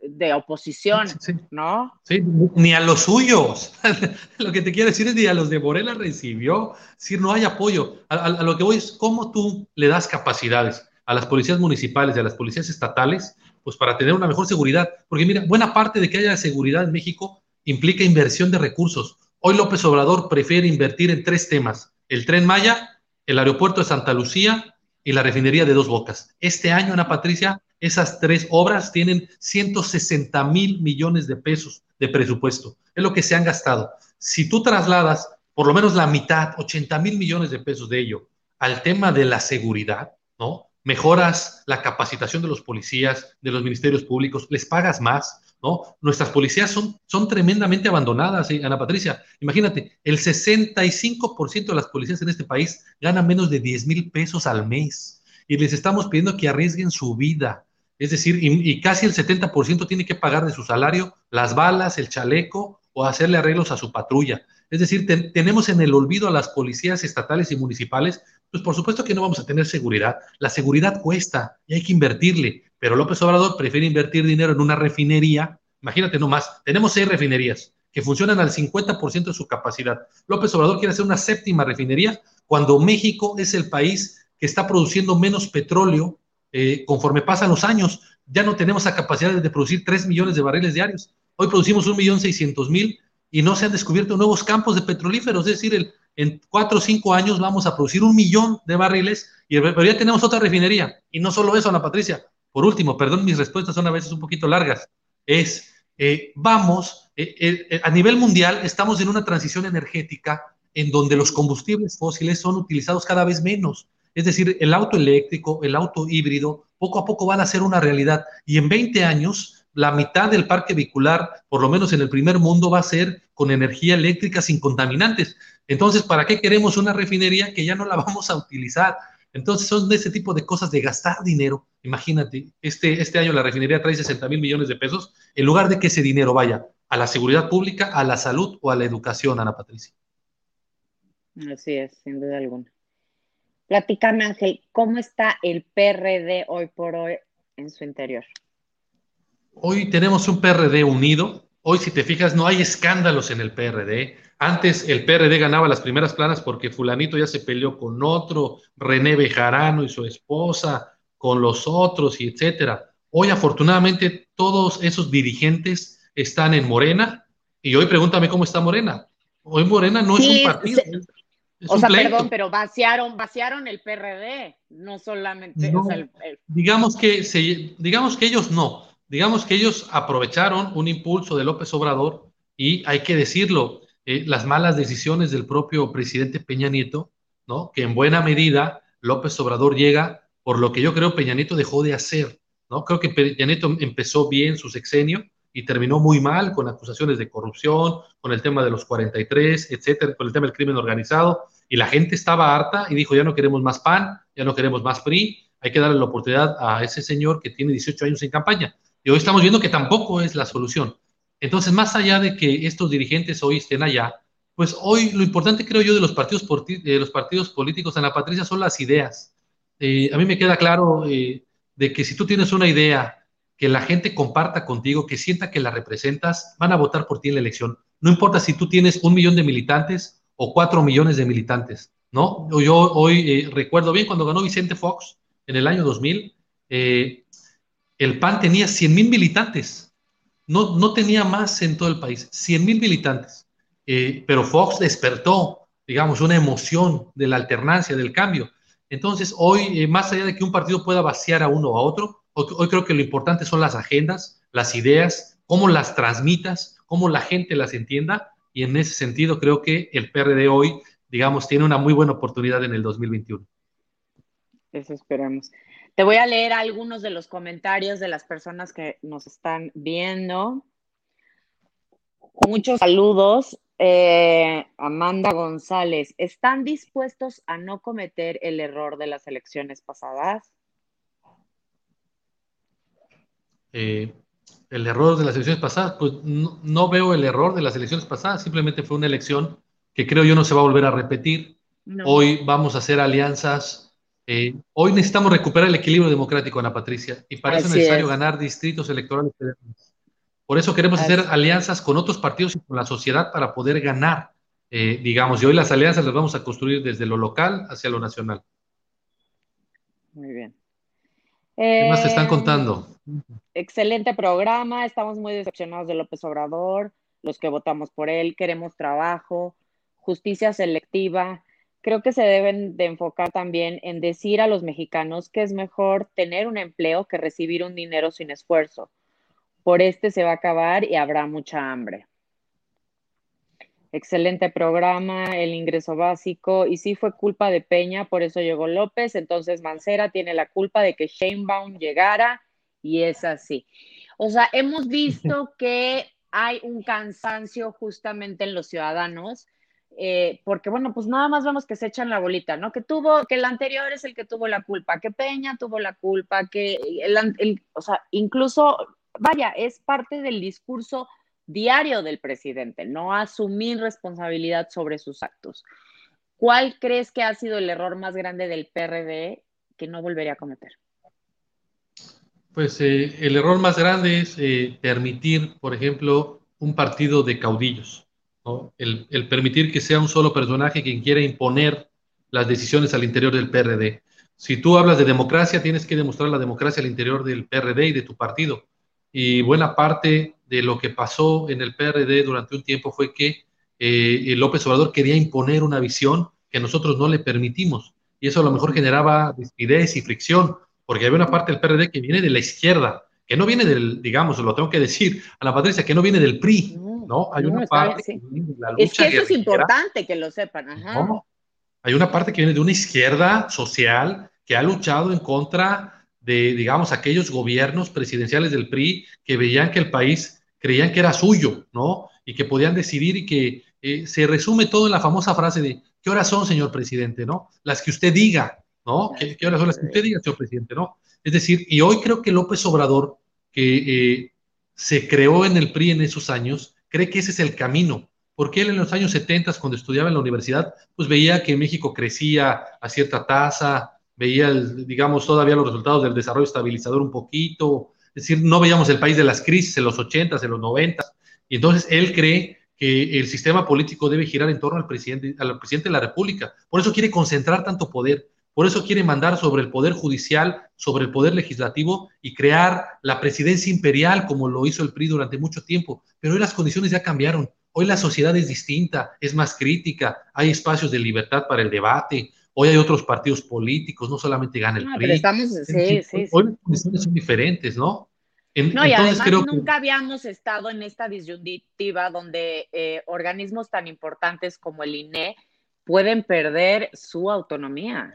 de oposición, ¿no? Sí, ni a los suyos. lo que te quiero decir es ni a los de Morena recibió. Es decir, no hay apoyo. A, a lo que voy es cómo tú le das capacidades a las policías municipales y a las policías estatales, pues para tener una mejor seguridad. Porque mira, buena parte de que haya seguridad en México implica inversión de recursos. Hoy López Obrador prefiere invertir en tres temas, el tren Maya, el aeropuerto de Santa Lucía y la refinería de Dos Bocas. Este año, Ana Patricia, esas tres obras tienen 160 mil millones de pesos de presupuesto. Es lo que se han gastado. Si tú trasladas por lo menos la mitad, 80 mil millones de pesos de ello, al tema de la seguridad, ¿no? Mejoras la capacitación de los policías, de los ministerios públicos, les pagas más, ¿no? Nuestras policías son, tremendamente abandonadas, ¿sí? Ana Patricia. Imagínate, el 65% de las policías en este país ganan menos de 10 mil pesos al mes y les estamos pidiendo que arriesguen su vida. Es decir, y, casi el 70% tiene que pagar de su salario las balas, el chaleco o hacerle arreglos a su patrulla. Es decir, tenemos en el olvido a las policías estatales y municipales, pues por supuesto que no vamos a tener seguridad. La seguridad cuesta y hay que invertirle, pero López Obrador prefiere invertir dinero en una refinería. Imagínate nomás, tenemos seis refinerías que funcionan al 50% de su capacidad. López Obrador quiere hacer una séptima refinería cuando México es el país que está produciendo menos petróleo eh, conforme pasan los años. Ya no tenemos la capacidad de producir 3 millones de barriles diarios. Hoy producimos 1.600.000 y no se han descubierto nuevos campos de petrolíferos, es decir, en cuatro o cinco años vamos a producir un millón de barriles, y, pero ya tenemos otra refinería. Y no solo eso, Ana Patricia. Por último, perdón, mis respuestas son a veces un poquito largas. Es, eh, vamos, eh, eh, a nivel mundial estamos en una transición energética en donde los combustibles fósiles son utilizados cada vez menos. Es decir, el auto eléctrico, el auto híbrido, poco a poco van a ser una realidad. Y en 20 años la mitad del parque vehicular, por lo menos en el primer mundo, va a ser con energía eléctrica sin contaminantes. Entonces, ¿para qué queremos una refinería que ya no la vamos a utilizar? Entonces, son de ese tipo de cosas de gastar dinero. Imagínate, este, este año la refinería trae 60 mil millones de pesos, en lugar de que ese dinero vaya a la seguridad pública, a la salud o a la educación, Ana Patricia. Así es, sin duda alguna. Platícame, Ángel, ¿cómo está el PRD hoy por hoy en su interior? Hoy tenemos un PRD unido. Hoy, si te fijas, no hay escándalos en el PRD. Antes el PRD ganaba las primeras planas porque fulanito ya se peleó con otro, René Bejarano y su esposa, con los otros y etcétera. Hoy, afortunadamente, todos esos dirigentes están en Morena. Y hoy pregúntame cómo está Morena. Hoy Morena no es un partido. o sea, perdón, pero vaciaron, vaciaron el PRD, no solamente. Digamos que se, digamos que ellos no digamos que ellos aprovecharon un impulso de López Obrador y hay que decirlo, eh, las malas decisiones del propio presidente Peña Nieto, ¿no? Que en buena medida López Obrador llega por lo que yo creo Peña Nieto dejó de hacer, ¿no? Creo que Peña Nieto empezó bien su sexenio y terminó muy mal con acusaciones de corrupción, con el tema de los 43, etcétera, con el tema del crimen organizado, y la gente estaba harta y dijo, ya no queremos más PAN, ya no queremos más PRI, hay que darle la oportunidad a ese señor que tiene 18 años en campaña. Y hoy estamos viendo que tampoco es la solución. Entonces, más allá de que estos dirigentes hoy estén allá, pues hoy lo importante creo yo de los partidos, de los partidos políticos, Ana Patricia, son las ideas. Eh, a mí me queda claro eh, de que si tú tienes una idea que la gente comparta contigo, que sienta que la representas, van a votar por ti en la elección. No importa si tú tienes un millón de militantes o cuatro millones de militantes, ¿no? Yo hoy eh, recuerdo bien cuando ganó Vicente Fox en el año 2000, eh, el PAN tenía 100 mil militantes, no, no tenía más en todo el país, 100 mil militantes. Eh, pero Fox despertó, digamos, una emoción de la alternancia, del cambio. Entonces, hoy, eh, más allá de que un partido pueda vaciar a uno o a otro, hoy, creo que lo importante son las agendas, las ideas, cómo las transmitas, cómo la gente las entienda, y en ese sentido creo que el PRD hoy, digamos, tiene una muy buena oportunidad en el 2021. Eso esperamos. Te voy a leer algunos de los comentarios de las personas que nos están viendo. Muchos saludos. Eh, Amanda González, ¿están dispuestos a no cometer el error de las elecciones pasadas? Eh, el error de las elecciones pasadas, pues no, veo el error de las elecciones pasadas, simplemente fue una elección que creo yo no se va a volver a repetir. Hoy vamos a hacer alianzas eh, hoy necesitamos recuperar el equilibrio democrático, Ana Patricia, y para eso es necesario ganar distritos electorales Por eso queremos hacer alianzas con otros partidos y con la sociedad para poder ganar, eh, digamos, y hoy las alianzas las vamos a construir desde lo local hacia lo nacional. Muy bien. ¿Qué más te están contando? Excelente programa, estamos muy decepcionados de López Obrador, los que votamos por él, queremos trabajo, justicia selectiva, creo que se deben de enfocar también en decir a los mexicanos que es mejor tener un empleo que recibir un dinero sin esfuerzo. Por este se va a acabar y habrá mucha hambre. Excelente programa, el ingreso básico. Y sí fue culpa de Peña, por eso llegó López. Entonces Mancera tiene la culpa de que Sheinbaum llegara y es así. O sea, hemos visto que hay un cansancio justamente en los ciudadanos, eh, porque bueno, pues nada más vemos que se echan la bolita, ¿no? Que tuvo, que el anterior es el que tuvo la culpa, que Peña tuvo la culpa, que el, o sea, incluso, vaya, es parte del discurso diario del presidente, no asumir responsabilidad sobre sus actos. ¿Cuál crees que ha sido el error más grande del PRD que no volvería a cometer? Pues eh, el error más grande es eh, permitir, por ejemplo, un partido de caudillos, el, el, permitir que sea un solo personaje quien quiera imponer las decisiones al interior del PRD. Si tú hablas de democracia, tienes que demostrar la democracia al interior del PRD y de tu partido. Y buena parte de lo que pasó en el PRD durante un tiempo fue que eh, López Obrador quería imponer una visión que nosotros no le permitimos. Y eso a lo mejor generaba despidez y fricción porque hay una parte del PRD que viene de la izquierda, que no viene del, digamos, lo tengo que decir a la Patricia, que no viene del PRI, ¿no? Hay una parte que viene de la lucha Es que eso es importante que lo sepan, Ajá. Hay una parte que viene de una izquierda social que ha luchado en contra de, digamos, aquellos gobiernos presidenciales del PRI que veían que el país creían que era suyo, ¿no? Y que podían decidir y que eh, se resume todo en la famosa frase de, ¿qué horas son, señor presidente, no? Las que usted diga, ¿no? ¿Qué, horas son las que usted diga, señor presidente, no? Es decir, y hoy creo que López Obrador, que eh, se creó en el PRI en esos años, cree que ese es el camino, porque él en los años 70, cuando estudiaba en la universidad, pues veía que México crecía a cierta tasa, veía, digamos, todavía los resultados del desarrollo estabilizador un poquito, es decir, no veíamos el país de las crisis en los 80, en los 90, y entonces él cree que el sistema político debe girar en torno al presidente, al presidente de la República. Por eso quiere concentrar tanto poder. Por eso quiere mandar sobre el poder judicial, sobre el poder legislativo y crear la presidencia imperial como lo hizo el PRI durante mucho tiempo. Pero hoy las condiciones ya cambiaron. Hoy la sociedad es distinta, es más crítica, hay espacios de libertad para el debate. Hoy hay otros partidos políticos, no solamente gana el PRI. Pero estamos, sí, sí, hoy las condiciones son diferentes, ¿no? no, y además nunca habíamos estado en esta disyuntiva donde eh, organismos tan importantes como el INE pueden perder su autonomía.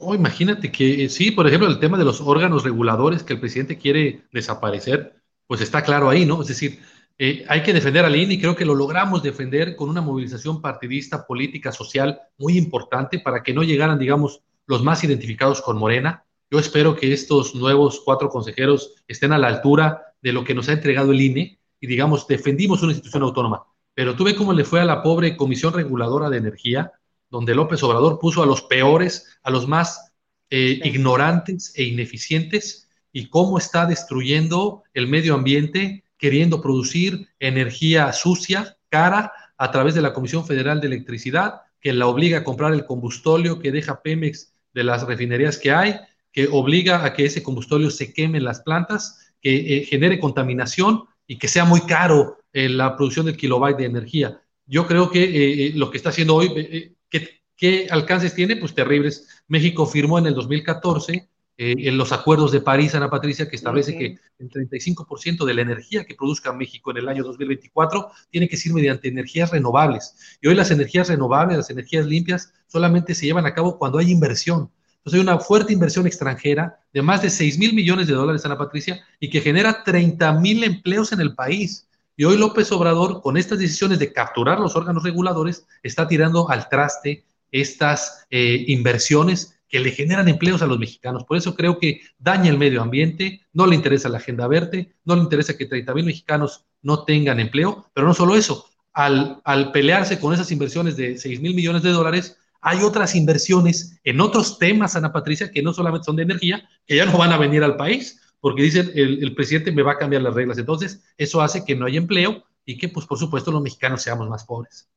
Oh, imagínate que eh, sí, por ejemplo, el tema de los órganos reguladores que el presidente quiere desaparecer, pues está claro ahí, ¿no? Es decir, eh, hay que defender al INE y creo que lo logramos defender con una movilización partidista, política, social muy importante para que no llegaran, digamos, los más identificados con Morena. Yo espero que estos nuevos cuatro consejeros estén a la altura de lo que nos ha entregado el INE y, digamos, defendimos una institución autónoma. Pero tú ve cómo le fue a la pobre Comisión Reguladora de Energía, donde López Obrador puso a los peores, a los más eh, ignorantes e ineficientes, y cómo está destruyendo el medio ambiente, queriendo producir energía sucia, cara, a través de la Comisión Federal de Electricidad, que la obliga a comprar el combustóleo que deja Pemex de las refinerías que hay, que obliga a que ese combustóleo se queme en las plantas, que eh, genere contaminación y que sea muy caro eh, la producción del kilobyte de energía. Yo creo que lo que está haciendo hoy, ¿Qué, alcances tiene? Pues terribles. México firmó en el 2014 eh, en los acuerdos de París, Ana Patricia, que establece que el 35% de la energía que produzca México en el año 2024 tiene que ser mediante energías renovables. Y hoy las energías renovables, las energías limpias, solamente se llevan a cabo cuando hay inversión. Entonces hay una fuerte inversión extranjera de más de 6 mil millones de dólares, Ana Patricia, y que genera 30 mil empleos en el país. Y hoy López Obrador, con estas decisiones de capturar los órganos reguladores, está tirando al traste estas eh, inversiones que le generan empleos a los mexicanos. Por eso creo que daña el medio ambiente, no le interesa la agenda verde, no le interesa que 30 mil mexicanos no tengan empleo, pero no solo eso, al, al pelearse con esas inversiones de 6 mil millones de dólares, hay otras inversiones en otros temas, Ana Patricia, que no solamente son de energía, que ya no van a venir al país, porque dicen el, el, presidente me va a cambiar las reglas. Entonces, eso hace que no haya empleo y que, pues, por supuesto, los mexicanos seamos más pobres.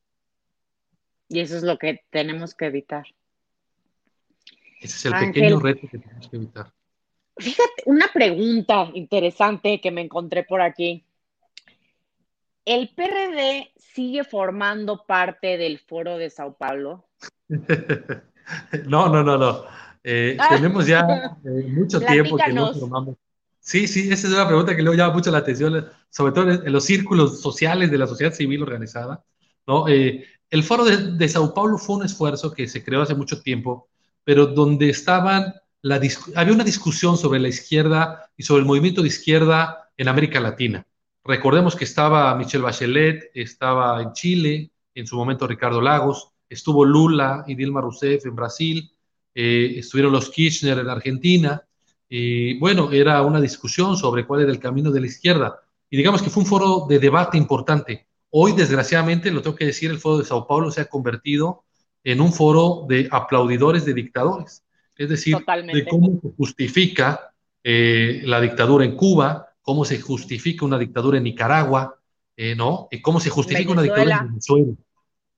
Y eso es lo que tenemos que evitar. Ese es el pequeño reto que tenemos que evitar. Fíjate, una pregunta interesante que me encontré por aquí. ¿El PRD sigue formando parte del foro de Sao Paulo? no, no, no, no. Eh, ah. tenemos ya eh, mucho tiempo que no formamos. Sí, sí, esa es una pregunta que luego llama mucho la atención, sobre todo en los círculos sociales de la sociedad civil organizada. ¿no? Eh, el foro de, Sao Paulo fue un esfuerzo que se creó hace mucho tiempo, pero donde estaban, había una discusión sobre la izquierda y sobre el movimiento de izquierda en América Latina. Recordemos que estaba Michelle Bachelet, estaba en Chile, en su momento Ricardo Lagos, estuvo Lula y Dilma Rousseff en Brasil, eh, estuvieron los Kirchner en Argentina, y bueno, era una discusión sobre cuál era el camino de la izquierda. Y digamos que fue un foro de debate importante. Hoy, desgraciadamente, lo tengo que decir, el foro de Sao Paulo se ha convertido en un foro de aplaudidores de dictadores. Es decir, de cómo se justifica eh, la dictadura en Cuba, cómo se justifica una dictadura en Nicaragua, eh, ¿no? Y cómo se justifica una dictadura en Venezuela.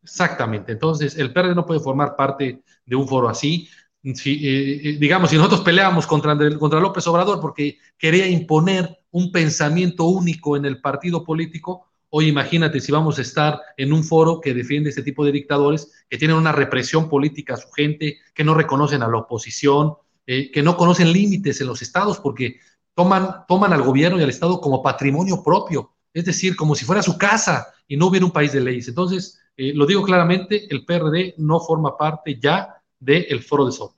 Exactamente. Entonces, el PRD no puede formar parte de un foro así. Si, eh, eh, digamos, si nosotros peleamos contra, contra López Obrador porque quería imponer un pensamiento único en el partido político, hoy imagínate si vamos a estar en un foro que defiende este tipo de dictadores, que tienen una represión política a su gente, que no reconocen a la oposición, que no conocen límites en los estados, porque toman, toman al gobierno y al Estado como patrimonio propio, es decir, como si fuera su casa y no hubiera un país de leyes. Entonces, eh, lo digo claramente, el PRD no forma parte ya del foro de Sao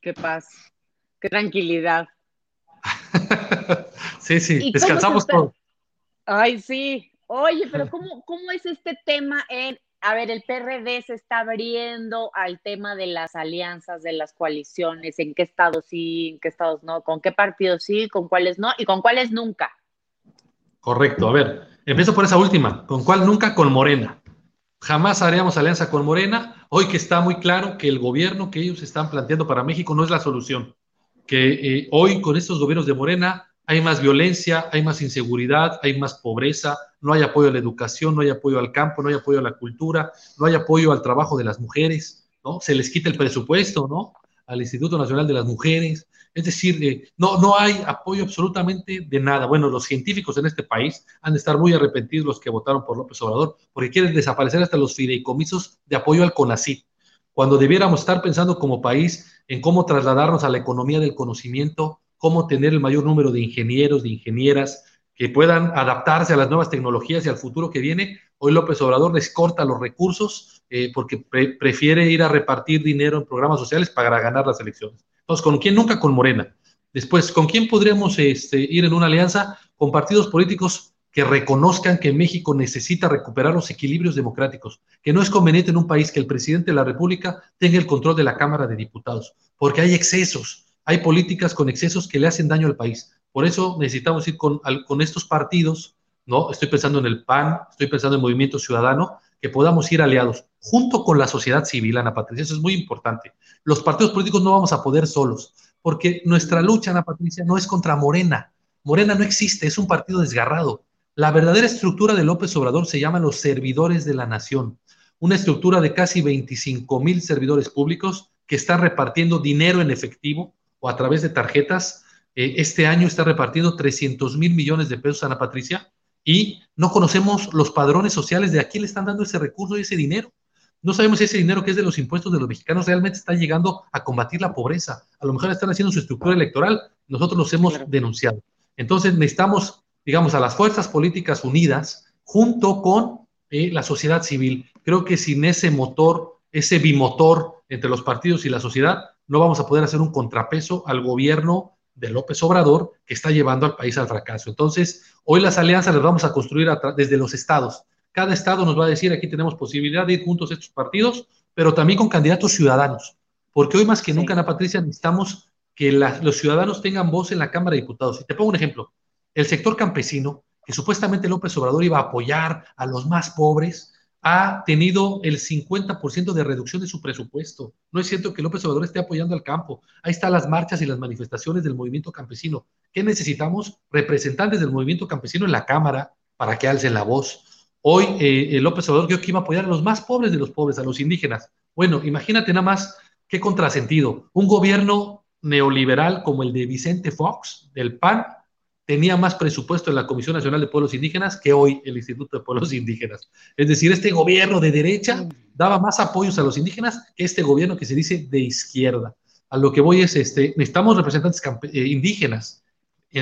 Qué paz, qué tranquilidad. sí, sí, descansamos todos. Ay, sí. Oye, pero ¿cómo, ¿cómo es este tema en a ver, el PRD se está abriendo al tema de las alianzas, de las coaliciones, en qué estados sí, en qué estados no, con qué partidos sí, con cuáles no y con cuáles nunca. Correcto, a ver, empiezo por esa última, con cuál nunca, con Morena. Jamás haríamos alianza con Morena, hoy que está muy claro que el gobierno que ellos están planteando para México no es la solución, que eh, hoy con estos gobiernos de Morena hay más violencia, hay más inseguridad, hay más pobreza, no hay apoyo a la educación, no hay apoyo al campo, no hay apoyo a la cultura, no hay apoyo al trabajo de las mujeres, ¿no? Se les quita el presupuesto, ¿no? Al Instituto Nacional de las Mujeres. Es decir, eh, no, no hay apoyo absolutamente de nada. Bueno, los científicos en este país han de estar muy arrepentidos los que votaron por López Obrador, porque quieren desaparecer hasta los fideicomisos de apoyo al CONACYT, cuando debiéramos estar pensando como país en cómo trasladarnos a la economía del conocimiento, cómo tener el mayor número de ingenieros, de ingenieras que puedan adaptarse a las nuevas tecnologías y al futuro que viene. Hoy López Obrador les corta los recursos eh, porque prefiere ir a repartir dinero en programas sociales para ganar las elecciones. Entonces, ¿con quién? Nunca con Morena. Después, ¿con quién podríamos este, ir en una alianza? Con partidos políticos que reconozcan que México necesita recuperar los equilibrios democráticos, que no es conveniente en un país que el presidente de la República tenga el control de la Cámara de Diputados, porque hay excesos, hay políticas con excesos que le hacen daño al país. Por eso necesitamos ir con, estos partidos, ¿no? Estoy pensando en el PAN, estoy pensando en Movimiento Ciudadano, que podamos ir aliados junto con la sociedad civil, Ana Patricia. Eso es muy importante. Los partidos políticos no vamos a poder solos, porque nuestra lucha, Ana Patricia, no es contra Morena. Morena no existe, es un partido desgarrado. La verdadera estructura de López Obrador se llama los servidores de la nación, una estructura de casi 25 mil servidores públicos que están repartiendo dinero en efectivo o a través de tarjetas. Eh, este año está repartiendo 300 mil millones de pesos a Ana Patricia y no conocemos los padrones sociales de a quién le están dando ese recurso y ese dinero. No sabemos si ese dinero que es de los impuestos de los mexicanos realmente está llegando a combatir la pobreza. A lo mejor están haciendo su estructura electoral. Nosotros los hemos denunciado. Entonces necesitamos, digamos, a las fuerzas políticas unidas junto con eh, la sociedad civil. Creo que sin ese motor, ese bimotor entre los partidos y la sociedad, no vamos a poder hacer un contrapeso al gobierno de López Obrador que está llevando al país al fracaso. Entonces, hoy las alianzas las vamos a construir desde los estados. Cada estado nos va a decir, aquí tenemos posibilidad de ir juntos estos partidos, pero también con candidatos ciudadanos, porque hoy más que nunca, Ana Patricia, necesitamos que los ciudadanos tengan voz en la Cámara de Diputados. Y te pongo un ejemplo, el sector campesino, que supuestamente López Obrador iba a apoyar a los más pobres, ha tenido el 50% de reducción de su presupuesto. No es cierto que López Obrador esté apoyando al campo. Ahí están las marchas y las manifestaciones del movimiento campesino. ¿Qué necesitamos? Representantes del movimiento campesino en la Cámara para que alcen la voz. Hoy eh, López Obrador dijo que iba a apoyar a los más pobres de los pobres, a los indígenas. Bueno, imagínate nada más qué contrasentido. Un gobierno neoliberal como el de Vicente Fox, del PAN, tenía más presupuesto en la Comisión Nacional de Pueblos Indígenas que hoy el Instituto de Pueblos Indígenas. Es decir, este gobierno de derecha daba más apoyos a los indígenas que este gobierno que se dice de izquierda. A lo que voy es, este, necesitamos representantes eh, indígenas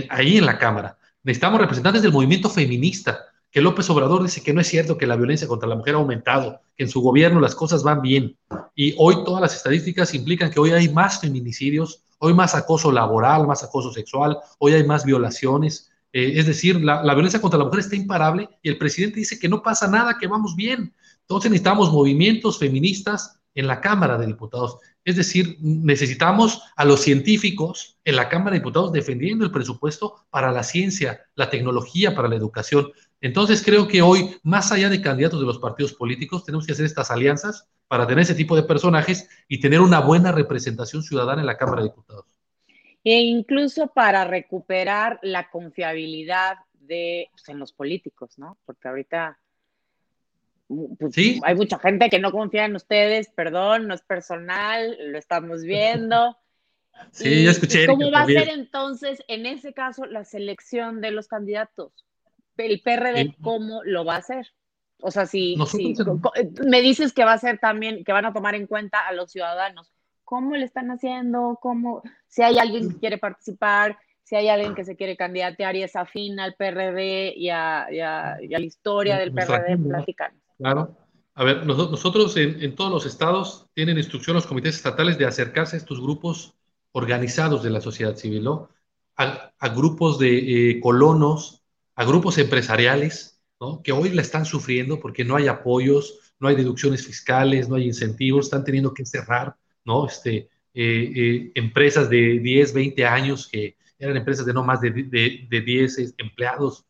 ahí en la Cámara. Necesitamos representantes del movimiento feminista, que López Obrador dice que no es cierto que la violencia contra la mujer ha aumentado, que en su gobierno las cosas van bien. Y hoy todas las estadísticas implican que hoy hay más feminicidios, hoy más acoso laboral, más acoso sexual, hoy hay más violaciones. Eh, es decir, la, la, violencia contra la mujer está imparable y el presidente dice que no pasa nada, que vamos bien. Entonces necesitamos movimientos feministas en la Cámara de Diputados. Es decir, necesitamos a los científicos en la Cámara de Diputados defendiendo el presupuesto para la ciencia, la tecnología, para la educación. Entonces creo que hoy, más allá de candidatos de los partidos políticos, tenemos que hacer estas alianzas para tener ese tipo de personajes y tener una buena representación ciudadana en la Cámara de Diputados. E incluso para recuperar la confiabilidad de pues, en los políticos, ¿no? Porque ahorita pues, hay mucha gente que no confía en ustedes, perdón, no es personal, lo estamos viendo. Sí, ya escuché. ¿Cómo va a ser entonces, en ese caso, la selección de los candidatos? El PRD, ¿cómo lo va a hacer? O sea, si, me dices que va a ser también, que van a tomar en cuenta a los ciudadanos, ¿cómo le están haciendo? ¿Cómo, si hay alguien que quiere participar, si hay alguien que se quiere candidatear y es afín al PRD y a, la historia del PRD, platican. Claro. A ver, nosotros en, todos los estados tienen instrucción los comités estatales de acercarse a estos grupos organizados de la sociedad civil, ¿no? A, grupos de eh, colonos, a grupos empresariales, ¿no? Que hoy la están sufriendo porque no hay apoyos, no hay deducciones fiscales, no hay incentivos, están teniendo que cerrar, ¿no? Este, eh, eh, empresas de 10, 20 años que eran empresas de no más de, de, de 10 empleados,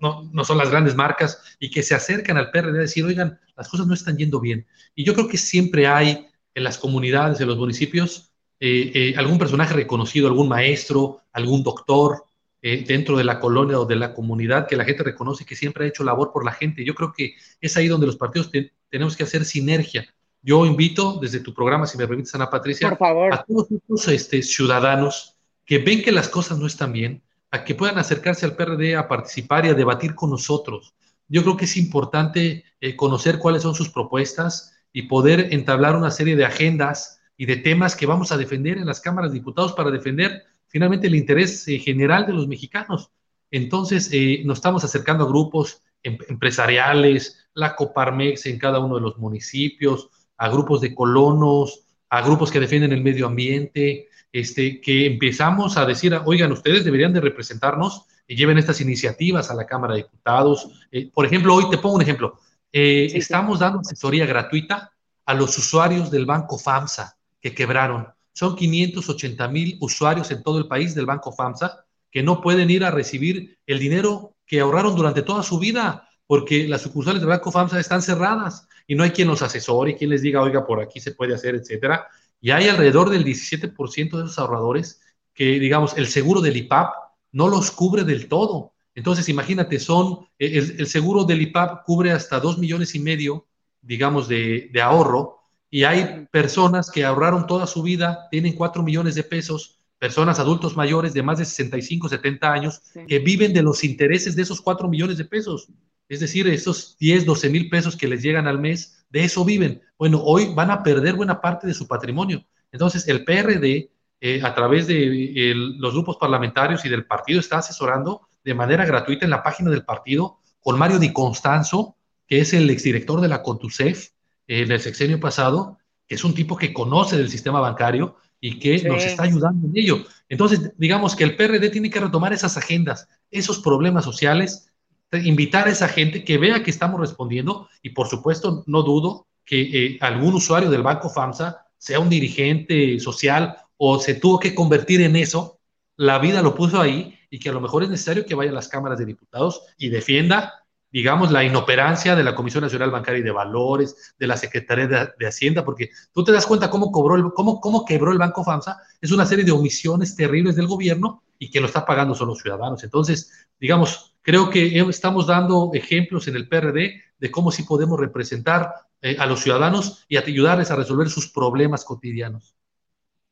no, no, son las grandes marcas y que se acercan al PRD a decir, oigan, las cosas no están yendo bien. Y yo creo que siempre hay en las comunidades, en los municipios, eh, eh, algún personaje reconocido, algún maestro, algún doctor eh, dentro de la colonia o de la comunidad que la gente reconoce que siempre ha hecho labor por la gente. Yo creo que es ahí donde los partidos tenemos que hacer sinergia. Yo invito desde tu programa, si me permites, Ana Patricia, a todos estos este, ciudadanos que ven que las cosas no están bien, a que puedan acercarse al PRD a participar y a debatir con nosotros. Yo creo que es importante eh, conocer cuáles son sus propuestas y poder entablar una serie de agendas y de temas que vamos a defender en las cámaras de diputados para defender finalmente el interés eh, general de los mexicanos. Entonces, eh, nos estamos acercando a grupos em, empresariales, la Coparmex en cada uno de los municipios, a grupos de colonos, a grupos que defienden el medio ambiente, este, que empezamos a decir, oigan, ustedes deberían de representarnos y lleven estas iniciativas a la Cámara de Diputados. Eh, por ejemplo, hoy te pongo un ejemplo. Estamos dando asesoría gratuita a los usuarios del Banco FAMSA que quebraron. Son 580 mil usuarios en todo el país del Banco FAMSA que no pueden ir a recibir el dinero que ahorraron durante toda su vida porque las sucursales del Banco FAMSA están cerradas y no hay quien los asesore, quien les diga, oiga, por aquí se puede hacer, etcétera. Y hay alrededor del 17% de esos ahorradores que, digamos, el seguro del IPAP no los cubre del todo. Entonces, imagínate, son, el, seguro del IPAP cubre hasta 2 millones y medio, digamos, de, ahorro, y hay personas que ahorraron toda su vida, tienen 4 millones de pesos, personas adultos mayores de más de 65, 70 años, que viven de los intereses de esos 4 millones de pesos. Es decir, esos 10, 12 mil pesos que les llegan al mes, de eso viven. Bueno, hoy van a perder buena parte de su patrimonio. Entonces, el PRD, eh, a través de los grupos parlamentarios y del partido, está asesorando de manera gratuita en la página del partido con Mario Di Constanzo, que es el exdirector de la CONTUCEF en el sexenio pasado, que es un tipo que conoce del sistema bancario y que nos está ayudando en ello. Entonces, digamos que el PRD tiene que retomar esas agendas, esos problemas sociales invitar a esa gente que vea que estamos respondiendo y por supuesto no dudo que eh, algún usuario del Banco FAMSA sea un dirigente social o se tuvo que convertir en eso, la vida lo puso ahí y que a lo mejor es necesario que vaya a las cámaras de diputados y defienda, digamos, la inoperancia de la Comisión Nacional Bancaria y de Valores, de la Secretaría de, Hacienda, porque tú te das cuenta cómo, cobró el, cómo, cómo quebró el Banco FAMSA, es una serie de omisiones terribles del gobierno y que lo está pagando son los ciudadanos. Entonces, digamos, Creo que estamos dando ejemplos en el PRD de cómo sí podemos representar eh, a los ciudadanos y ayudarles a resolver sus problemas cotidianos.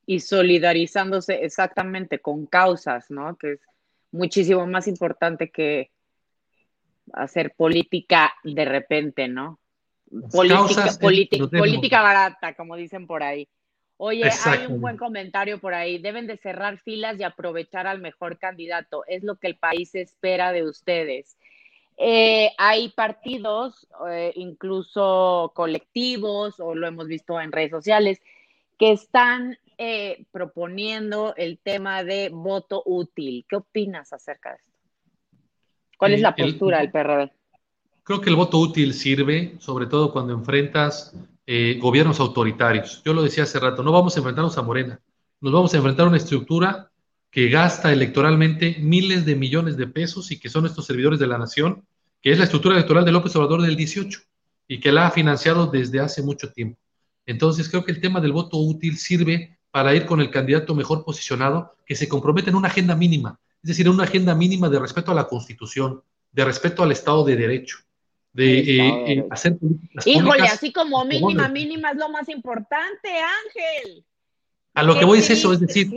Y solidarizándose exactamente con causas, ¿no? Que es muchísimo más importante que hacer política de repente, ¿no? Política, política barata, como dicen por ahí. Oye, hay un buen comentario por ahí. Deben de cerrar filas y aprovechar al mejor candidato. Es lo que el país espera de ustedes. Eh, hay partidos, eh, incluso colectivos, o lo hemos visto en redes sociales, que están eh, proponiendo el tema de voto útil. ¿Qué opinas acerca de esto? ¿Cuál es la postura del PRD? Creo que el voto útil sirve, sobre todo cuando enfrentas eh, gobiernos autoritarios. Yo lo decía hace rato, no vamos a enfrentarnos a Morena, nos vamos a enfrentar a una estructura que gasta electoralmente miles de millones de pesos y que son estos servidores de la nación, que es la estructura electoral de López Obrador del 18 y que la ha financiado desde hace mucho tiempo. Entonces creo que el tema del voto útil sirve para ir con el candidato mejor posicionado que se compromete en una agenda mínima, es decir, una agenda mínima de respeto a la Constitución, de respeto al Estado de Derecho, de eh, eh, hacer políticas Híjole, así como mínima, mínima es lo más importante, Ángel. A lo que voy es eso, es decir,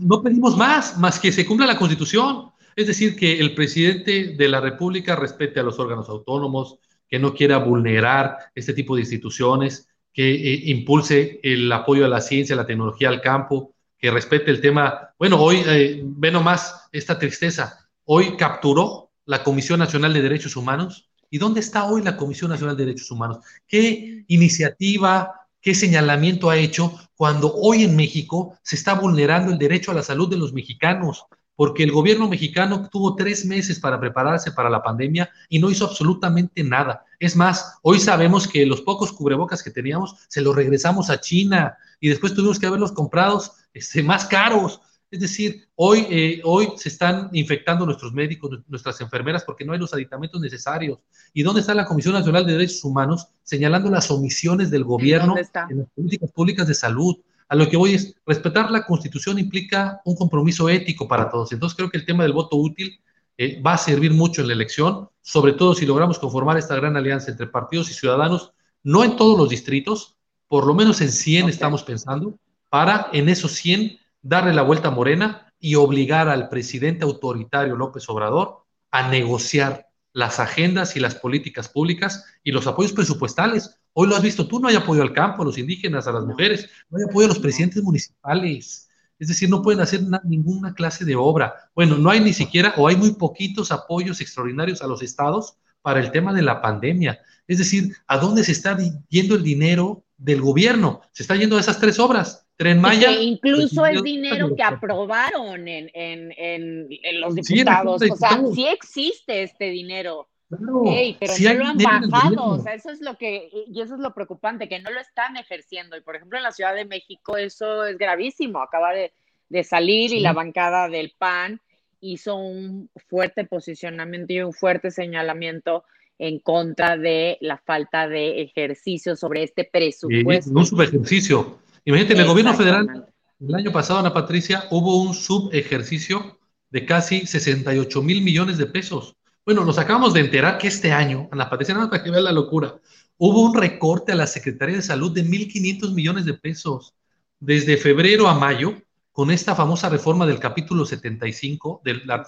no pedimos más, más que se cumpla la Constitución. Es decir, que el presidente de la República respete a los órganos autónomos, que no quiera vulnerar este tipo de instituciones, que eh, impulse el apoyo a la ciencia, a la tecnología, al campo, que respete el tema. Bueno, hoy eh, ve nomás esta tristeza. Hoy capturó la Comisión Nacional de Derechos Humanos. ¿Y dónde está hoy la Comisión Nacional de Derechos Humanos? ¿Qué iniciativa, qué señalamiento ha hecho cuando hoy en México se está vulnerando el derecho a la salud de los mexicanos? porque el gobierno mexicano tuvo tres meses para prepararse para la pandemia y no hizo absolutamente nada. Es más, hoy sabemos que los pocos cubrebocas que teníamos se los regresamos a China y después tuvimos que haberlos comprados este, más caros. Es decir, hoy, eh, hoy se están infectando nuestros médicos, nuestras enfermeras, porque no hay los aditamentos necesarios. ¿Y dónde está la Comisión Nacional de Derechos Humanos señalando las omisiones del gobierno en las políticas públicas de salud? A lo que voy es, respetar la constitución implica un compromiso ético para todos. Entonces creo que el tema del voto útil eh, va a servir mucho en la elección, sobre todo si logramos conformar esta gran alianza entre partidos y ciudadanos, no en todos los distritos, por lo menos en 100 estamos pensando, para en esos 100 darle la vuelta a Morena y obligar al presidente autoritario López Obrador a negociar las agendas y las políticas públicas y los apoyos presupuestales. Hoy lo has visto tú, no hay apoyo al campo, a los indígenas, a las mujeres, no hay apoyo a los presidentes municipales. Es decir, no pueden hacer ninguna clase de obra. Bueno, no hay ni siquiera, o hay muy poquitos apoyos extraordinarios a los estados para el tema de la pandemia. Es decir, ¿a dónde se está yendo el dinero del gobierno? Se está yendo a esas tres obras. Tren Maya. incluso es dinero que aprobaron en, en, en, los diputados. o sea, sí existe este dinero. pero no lo han bajado. O sea, eso es lo que, y eso es lo preocupante, que no lo están ejerciendo. Y por ejemplo, en la Ciudad de México eso es gravísimo. Acaba de, de salir y la bancada del PAN hizo un fuerte posicionamiento y un fuerte señalamiento en contra de la falta de ejercicio sobre este presupuesto. no un subejercicio Imagínate, en el gobierno federal, el año pasado, Ana Patricia, hubo un subejercicio de casi 68 mil millones de pesos. Bueno, nos acabamos de enterar que este año, Ana Patricia, nada más para que vean la locura, hubo un recorte a la Secretaría de Salud de 1.500 millones de pesos. Desde febrero a mayo, con esta famosa reforma del capítulo 75, de la,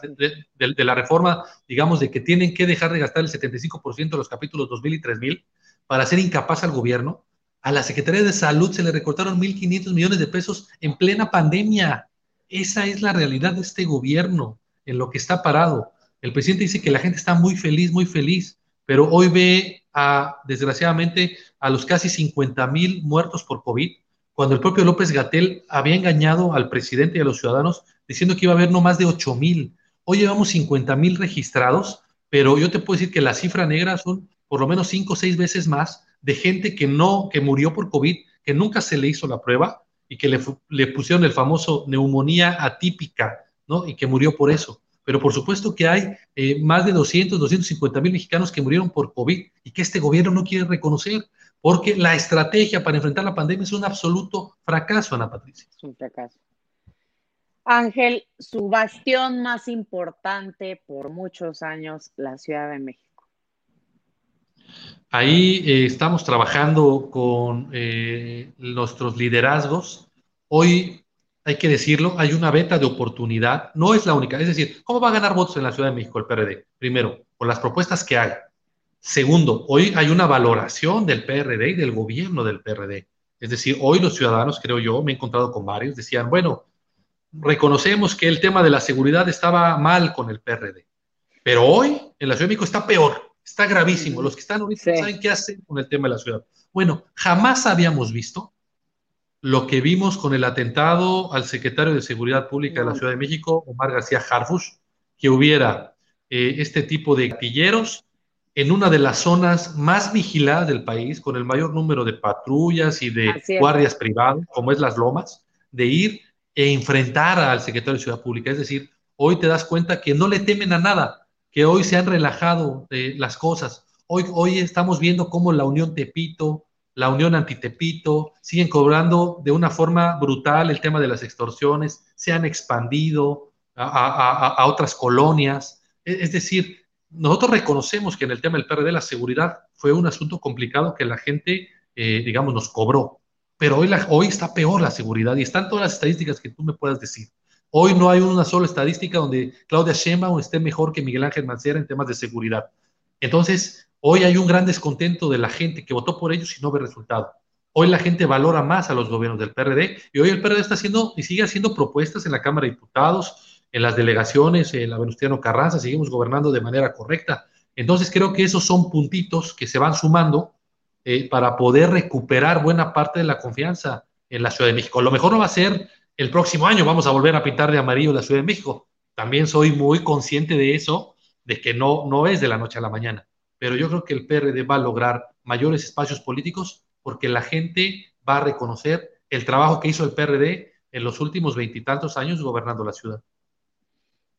de la, reforma, digamos, de que tienen que dejar de gastar el 75% de los capítulos 2000 y 3000 para ser incapaz al gobierno, a la Secretaría de Salud se le recortaron 1.500 millones de pesos en plena pandemia. Esa es la realidad de este gobierno, en lo que está parado. El presidente dice que la gente está muy feliz, muy feliz, pero hoy ve a, desgraciadamente, a los casi 50 mil muertos por COVID, cuando el propio López Gatel había engañado al presidente y a los ciudadanos diciendo que iba a haber no más de 8 mil. Hoy llevamos 50 mil registrados, pero yo te puedo decir que la cifra negra son por lo menos 5 o 6 veces más de gente que no, que murió por COVID, que nunca se le hizo la prueba y que le, pusieron el famoso neumonía atípica, ¿no? Y que murió por eso. Pero por supuesto que hay eh, más de 200, 250 mil mexicanos que murieron por COVID y que este gobierno no quiere reconocer, porque la estrategia para enfrentar la pandemia es un absoluto fracaso, Ana Patricia. Es un fracaso. Ángel, su bastión más importante por muchos años, la Ciudad de México. Ahí eh, estamos trabajando con eh, nuestros liderazgos. Hoy hay que decirlo, hay una beta de oportunidad, no es la única. Es decir, ¿cómo va a ganar votos en la Ciudad de México el PRD? Primero, por las propuestas que hay. Segundo, hoy hay una valoración del PRD y del gobierno del PRD. Es decir, hoy los ciudadanos, creo yo, me he encontrado con varios, decían, bueno, reconocemos que el tema de la seguridad estaba mal con el PRD, pero hoy en la Ciudad de México está peor, está gravísimo. Los que están ahorita saben qué hacer con el tema de la ciudad. Bueno, jamás habíamos visto lo que vimos con el atentado al secretario de Seguridad Pública de la Ciudad de México, Omar García Harfush, que hubiera eh, este tipo de gatilleros en una de las zonas más vigiladas del país, con el mayor número de patrullas y de guardias privados, como es Las Lomas, de ir e enfrentar al secretario de Ciudad Pública. Es decir, hoy te das cuenta que no le temen a nada, que hoy se han relajado las cosas. Hoy, hoy estamos viendo cómo la Unión Tepito, la Unión Antitepito, siguen cobrando de una forma brutal el tema de las extorsiones, se han expandido a, otras colonias. E, es decir, nosotros reconocemos que en el tema del PRD la seguridad fue un asunto complicado que la gente, eh, digamos, nos cobró. Pero hoy, hoy está peor la seguridad y están todas las estadísticas que tú me puedas decir. Hoy no hay una sola estadística donde Claudia Sheinbaum esté mejor que Miguel Ángel Mancera en temas de seguridad. Entonces, Hoy hay un gran descontento de la gente que votó por ellos y no ve resultado. Hoy la gente valora más a los gobiernos del PRD y hoy el PRD está haciendo y sigue haciendo propuestas en la Cámara de Diputados, en las delegaciones, en la Venustiano Carranza, seguimos gobernando de manera correcta. Entonces creo que esos son puntitos que se van sumando eh, para poder recuperar buena parte de la confianza en la Ciudad de México. Lo mejor no va a ser el próximo año, vamos a volver a pintar de amarillo la Ciudad de México. También soy muy consciente de eso, de que no, no es de la noche a la mañana pero yo creo que el PRD va a lograr mayores espacios políticos porque la gente va a reconocer el trabajo que hizo el PRD en los últimos veintitantos años gobernando la ciudad.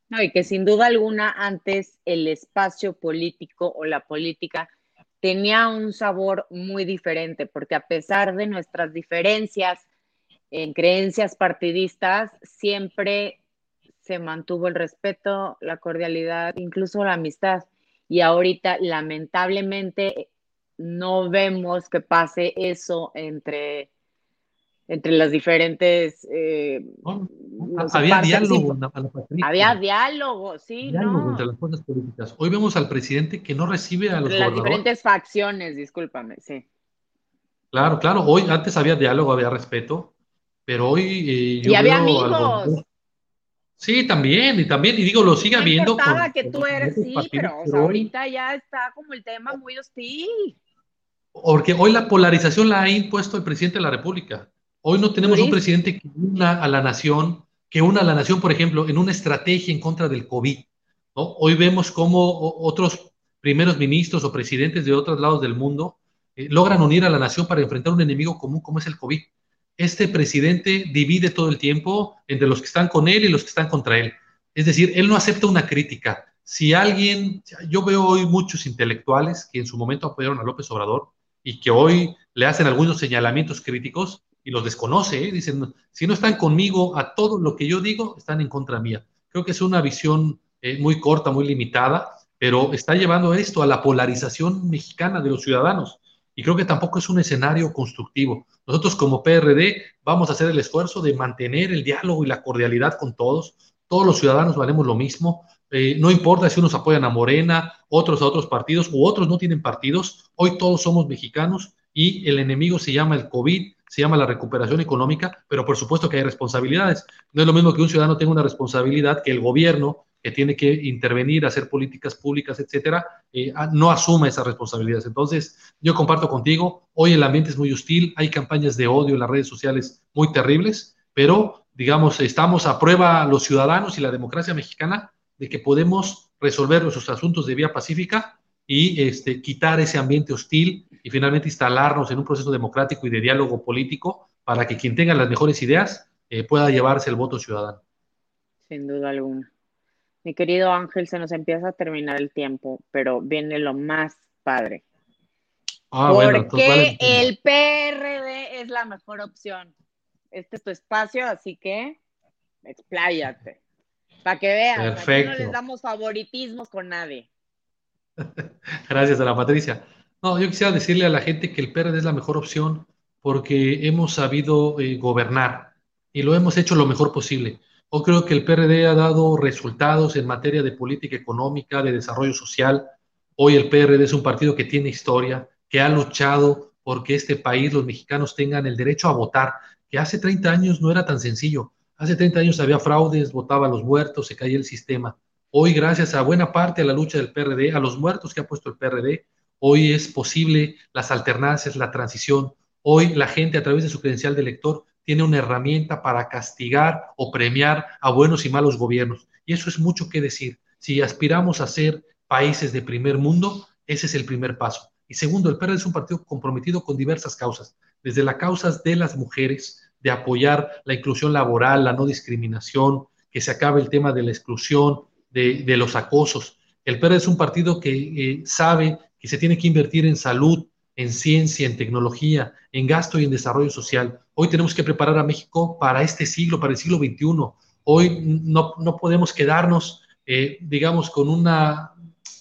No, y que sin duda alguna antes el espacio político o la política tenía un sabor muy diferente, porque a pesar de nuestras diferencias en creencias partidistas, siempre se mantuvo el respeto, la cordialidad, incluso la amistad y ahorita lamentablemente no vemos que pase eso entre, entre las diferentes... Eh, había diálogo. había diálogo, sí. Diálogo entre las fuerzas políticas. Hoy vemos al presidente que no recibe a los Las diferentes facciones, discúlpame, sí. Claro, claro. Hoy antes había diálogo, había respeto, pero hoy... Eh, y había amigos. Sí, también, y también, y digo, lo siga viendo. No que tú eres, sí, pero, ahorita ya está como el tema muy hostil. Porque hoy la polarización la ha impuesto el presidente de la República. Hoy no tenemos un presidente que una a la nación, que una a la nación, por ejemplo, en una estrategia en contra del COVID. ¿no? Hoy vemos cómo otros primeros ministros o presidentes de otros lados del mundo eh, logran unir a la nación para enfrentar un enemigo común como es el COVID este presidente divide todo el tiempo entre los que están con él y los que están contra él. Es decir, él no acepta una crítica. Si alguien, yo veo hoy muchos intelectuales que en su momento apoyaron a López Obrador y que hoy le hacen algunos señalamientos críticos y los desconoce, ¿eh? dicen, si no están conmigo a todo lo que yo digo, están en contra mía. Creo que es una visión eh, muy corta, muy limitada, pero está llevando esto a la polarización mexicana de los ciudadanos y creo que tampoco es un escenario constructivo. Nosotros como PRD vamos a hacer el esfuerzo de mantener el diálogo y la cordialidad con todos. Todos los ciudadanos valemos lo mismo. Eh, no importa si unos apoyan a Morena, otros a otros partidos u otros no tienen partidos. Hoy todos somos mexicanos y el enemigo se llama el COVID, se llama la recuperación económica, pero por supuesto que hay responsabilidades. No es lo mismo que un ciudadano tenga una responsabilidad que el gobierno que tiene que intervenir, hacer políticas públicas, etcétera, eh, no asuma esas responsabilidades. Entonces, yo comparto contigo, hoy el ambiente es muy hostil, hay campañas de odio en las redes sociales muy terribles, pero, digamos, estamos a prueba los ciudadanos y la democracia mexicana de que podemos resolver nuestros asuntos de vía pacífica y este, quitar ese ambiente hostil y finalmente instalarnos en un proceso democrático y de diálogo político para que quien tenga las mejores ideas eh, pueda llevarse el voto ciudadano. Sin duda alguna. Mi querido Ángel, se nos empieza a terminar el tiempo, pero viene lo más padre. Ah, Porque el PRD es la mejor opción. Este es tu espacio, así que expláyate. Para que vean, no les damos favoritismos con nadie. Gracias, Ana Patricia. No, yo quisiera decirle a la gente que el PRD es la mejor opción porque hemos sabido eh, gobernar y lo hemos hecho lo mejor posible. Yo creo que el PRD ha dado resultados en materia de política económica, de desarrollo social. Hoy el PRD es un partido que tiene historia, que ha luchado porque este país, los mexicanos, tengan el derecho a votar, que hace 30 años no era tan sencillo. Hace 30 años había fraudes, votaban los muertos, se caía el sistema. Hoy, gracias a buena parte de la lucha del PRD, a los muertos que ha puesto el PRD, hoy es posible las alternancias, la transición. Hoy la gente a través de su credencial de elector tiene una herramienta para castigar o premiar a buenos y malos gobiernos. Y eso es mucho que decir. Si aspiramos a ser países de primer mundo, ese es el primer paso. Y segundo, el PRD es un partido comprometido con diversas causas, desde las causas de las mujeres, de apoyar la inclusión laboral, la no discriminación, que se acabe el tema de la exclusión, de, los acosos. El PRD es un partido que eh, sabe que se tiene que invertir en salud, en ciencia, en tecnología, en gasto y en desarrollo social. Hoy tenemos que preparar a México para este siglo, para el siglo XXI. Hoy no, podemos quedarnos, eh, digamos, con una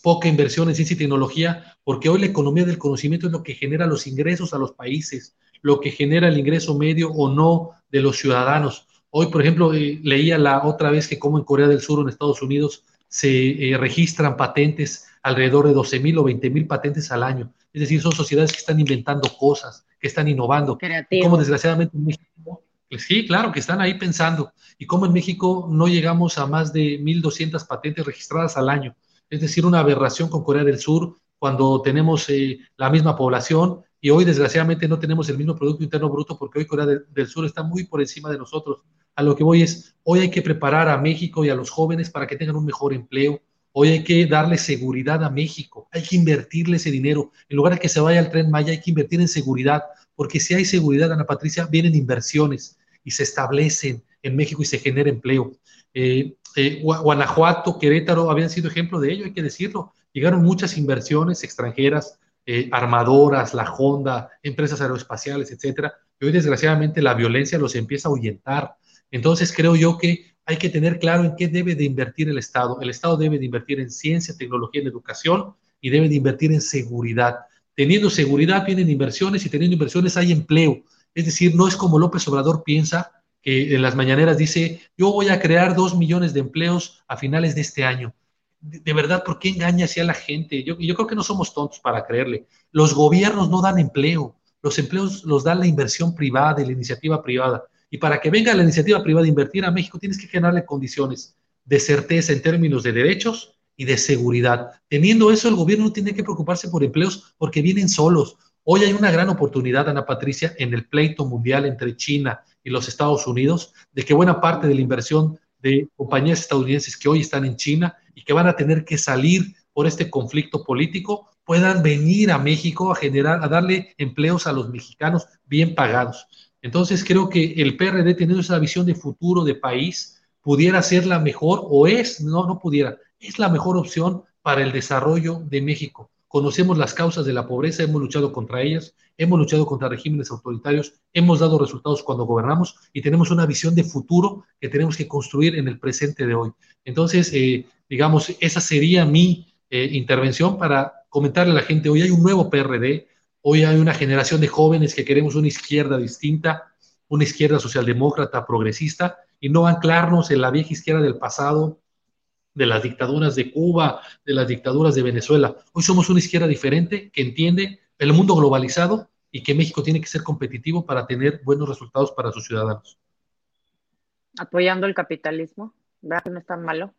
poca inversión en ciencia y tecnología, porque hoy la economía del conocimiento es lo que genera los ingresos a los países, lo que genera el ingreso medio o no de los ciudadanos. Hoy, por ejemplo, eh, leía la otra vez que como en Corea del Sur o en Estados Unidos se eh, registran patentes alrededor de 12 mil o 20 mil patentes al año. Es decir, son sociedades que están inventando cosas, que están innovando. Y como desgraciadamente en México, pues sí, claro, que están ahí pensando. Y como en México no llegamos a más de 1.200 patentes registradas al año. Es decir, una aberración con Corea del Sur cuando tenemos eh, la misma población y hoy desgraciadamente no tenemos el mismo Producto Interno Bruto porque hoy Corea del Sur está muy por encima de nosotros. A lo que voy es, hoy hay que preparar a México y a los jóvenes para que tengan un mejor empleo, Hoy hay que darle seguridad a México, hay que invertirle ese dinero. En lugar de que se vaya al tren Maya, hay que invertir en seguridad, porque si hay seguridad, Ana Patricia, vienen inversiones y se establecen en México y se genera empleo. Eh, eh, Guanajuato, Querétaro habían sido ejemplo de ello, hay que decirlo. Llegaron muchas inversiones extranjeras, eh, armadoras, la Honda, empresas aeroespaciales, etcétera. Hoy, desgraciadamente, la violencia los empieza a ahuyentar. Entonces, creo yo que hay que tener claro en qué debe de invertir el Estado. El Estado debe de invertir en ciencia, tecnología, en educación y debe de invertir en seguridad. Teniendo seguridad vienen inversiones y teniendo inversiones hay empleo. Es decir, no es como López Obrador piensa que en las mañaneras dice, yo voy a crear dos millones de empleos a finales de este año. De, verdad, ¿por qué engaña así a la gente? Yo, creo que no somos tontos para creerle. Los gobiernos no dan empleo. Los empleos los da la inversión privada y la iniciativa privada. Y para que venga la iniciativa privada a invertir a México, tienes que generarle condiciones de certeza en términos de derechos y de seguridad. Teniendo eso, el gobierno no tiene que preocuparse por empleos porque vienen solos. Hoy hay una gran oportunidad, Ana Patricia, en el pleito mundial entre China y los Estados Unidos, de que buena parte de la inversión de compañías estadounidenses que hoy están en China y que van a tener que salir por este conflicto político, puedan venir a México a generar, a darle empleos a los mexicanos bien pagados. Entonces creo que el PRD teniendo esa visión de futuro de país pudiera ser la mejor o es, no, no pudiera, es la mejor opción para el desarrollo de México. Conocemos las causas de la pobreza, hemos luchado contra ellas, hemos luchado contra regímenes autoritarios, hemos dado resultados cuando gobernamos y tenemos una visión de futuro que tenemos que construir en el presente de hoy. Entonces, eh, digamos, esa sería mi eh, intervención para comentarle a la gente, hoy hay un nuevo PRD, Hoy hay una generación de jóvenes que queremos una izquierda distinta, una izquierda socialdemócrata, progresista, y no anclarnos en la vieja izquierda del pasado, de las dictaduras de Cuba, de las dictaduras de Venezuela. Hoy somos una izquierda diferente que entiende el mundo globalizado y que México tiene que ser competitivo para tener buenos resultados para sus ciudadanos. Apoyando el capitalismo, ¿verdad que no es tan malo?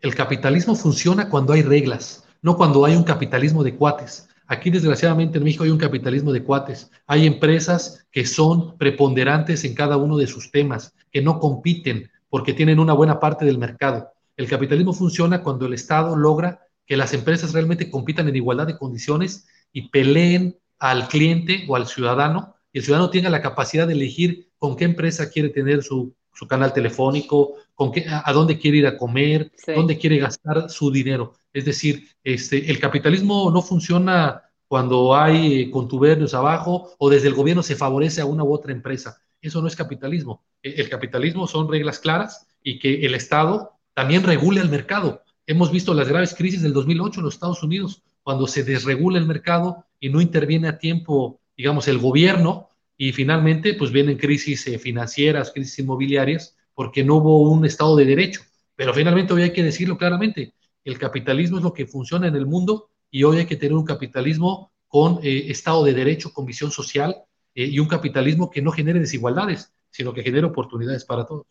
El capitalismo funciona cuando hay reglas, no cuando hay un capitalismo de cuates. Aquí, desgraciadamente, en México hay un capitalismo de cuates. Hay empresas que son preponderantes en cada uno de sus temas, que no compiten porque tienen una buena parte del mercado. El capitalismo funciona cuando el Estado logra que las empresas realmente compitan en igualdad de condiciones y peleen al cliente o al ciudadano, y el ciudadano tenga la capacidad de elegir con qué empresa quiere tener su, canal telefónico, con qué, a, dónde quiere ir a comer, dónde quiere gastar su dinero. Es decir, este, el capitalismo no funciona cuando hay contubernios abajo o desde el gobierno se favorece a una u otra empresa. Eso no es capitalismo. E, el capitalismo son reglas claras y que el Estado también regule el mercado. Hemos visto las graves crisis del 2008 en los Estados Unidos, cuando se desregula el mercado y no interviene a tiempo, digamos, el gobierno y finalmente pues vienen crisis eh, financieras, crisis inmobiliarias, porque no hubo un Estado de Derecho. Pero finalmente hoy hay que decirlo claramente, el capitalismo es lo que funciona en el mundo y hoy hay que tener un capitalismo con eh, Estado de Derecho, con visión social eh, y un capitalismo que no genere desigualdades, sino que genere oportunidades para todos.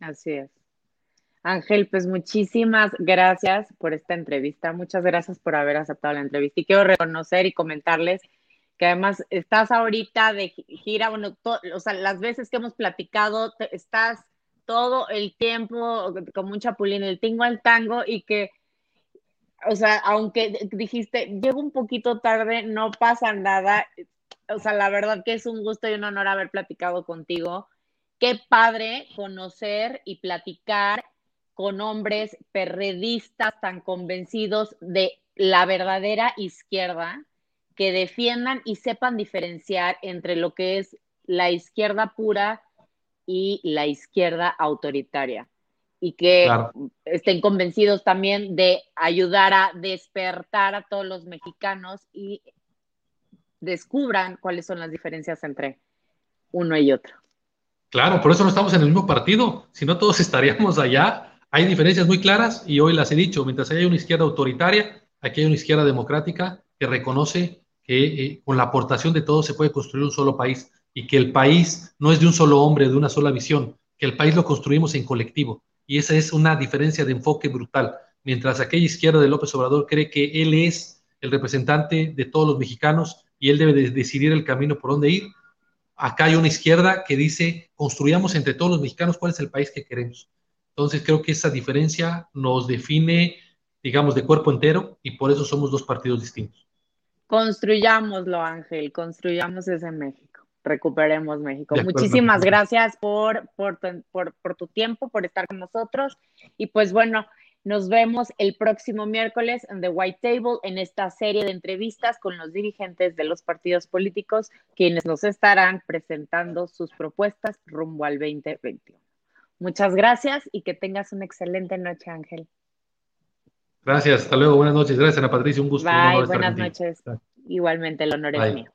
Así es. Ángel, pues muchísimas gracias por esta entrevista. Muchas gracias por haber aceptado la entrevista. Y quiero reconocer y comentarles que además estás ahorita de gira, bueno, o sea, las veces que hemos platicado, estás todo el tiempo como un chapulín, el tingo al tango y que, o sea, aunque dijiste, llego un poquito tarde, no pasa nada, o sea, la verdad que es un gusto y un honor haber platicado contigo. Qué padre conocer y platicar con hombres perredistas tan convencidos de la verdadera izquierda que defiendan y sepan diferenciar entre lo que es la izquierda pura y la izquierda autoritaria y que estén convencidos también de ayudar a despertar a todos los mexicanos y descubran cuáles son las diferencias entre uno y otro. Claro, por eso no estamos en el mismo partido, si no todos estaríamos allá. Hay diferencias muy claras y hoy las he dicho, mientras haya una izquierda autoritaria, aquí hay una izquierda democrática que reconoce que eh, con la aportación de todos se puede construir un solo país y que el país no es de un solo hombre, de una sola visión, que el país lo construimos en colectivo. Y esa es una diferencia de enfoque brutal. Mientras aquella izquierda de López Obrador cree que él es el representante de todos los mexicanos y él debe de decidir el camino por dónde ir, acá hay una izquierda que dice, construyamos entre todos los mexicanos cuál es el país que queremos. Entonces creo que esa diferencia nos define, digamos, de cuerpo entero y por eso somos dos partidos distintos. Construyámoslo, Ángel, construyamos ese México, recuperemos México. Muchísimas gracias por, por, por, tu tiempo, por estar con nosotros. Y pues bueno, nos vemos el próximo miércoles en The White Table en esta serie de entrevistas con los dirigentes de los partidos políticos, quienes nos estarán presentando sus propuestas rumbo al 2021. Muchas gracias y que tengas una excelente noche, Ángel. Gracias, hasta luego, buenas noches. Gracias, Ana Patricia, un gusto. Bye, buenas noches. Igualmente, el honor es mío.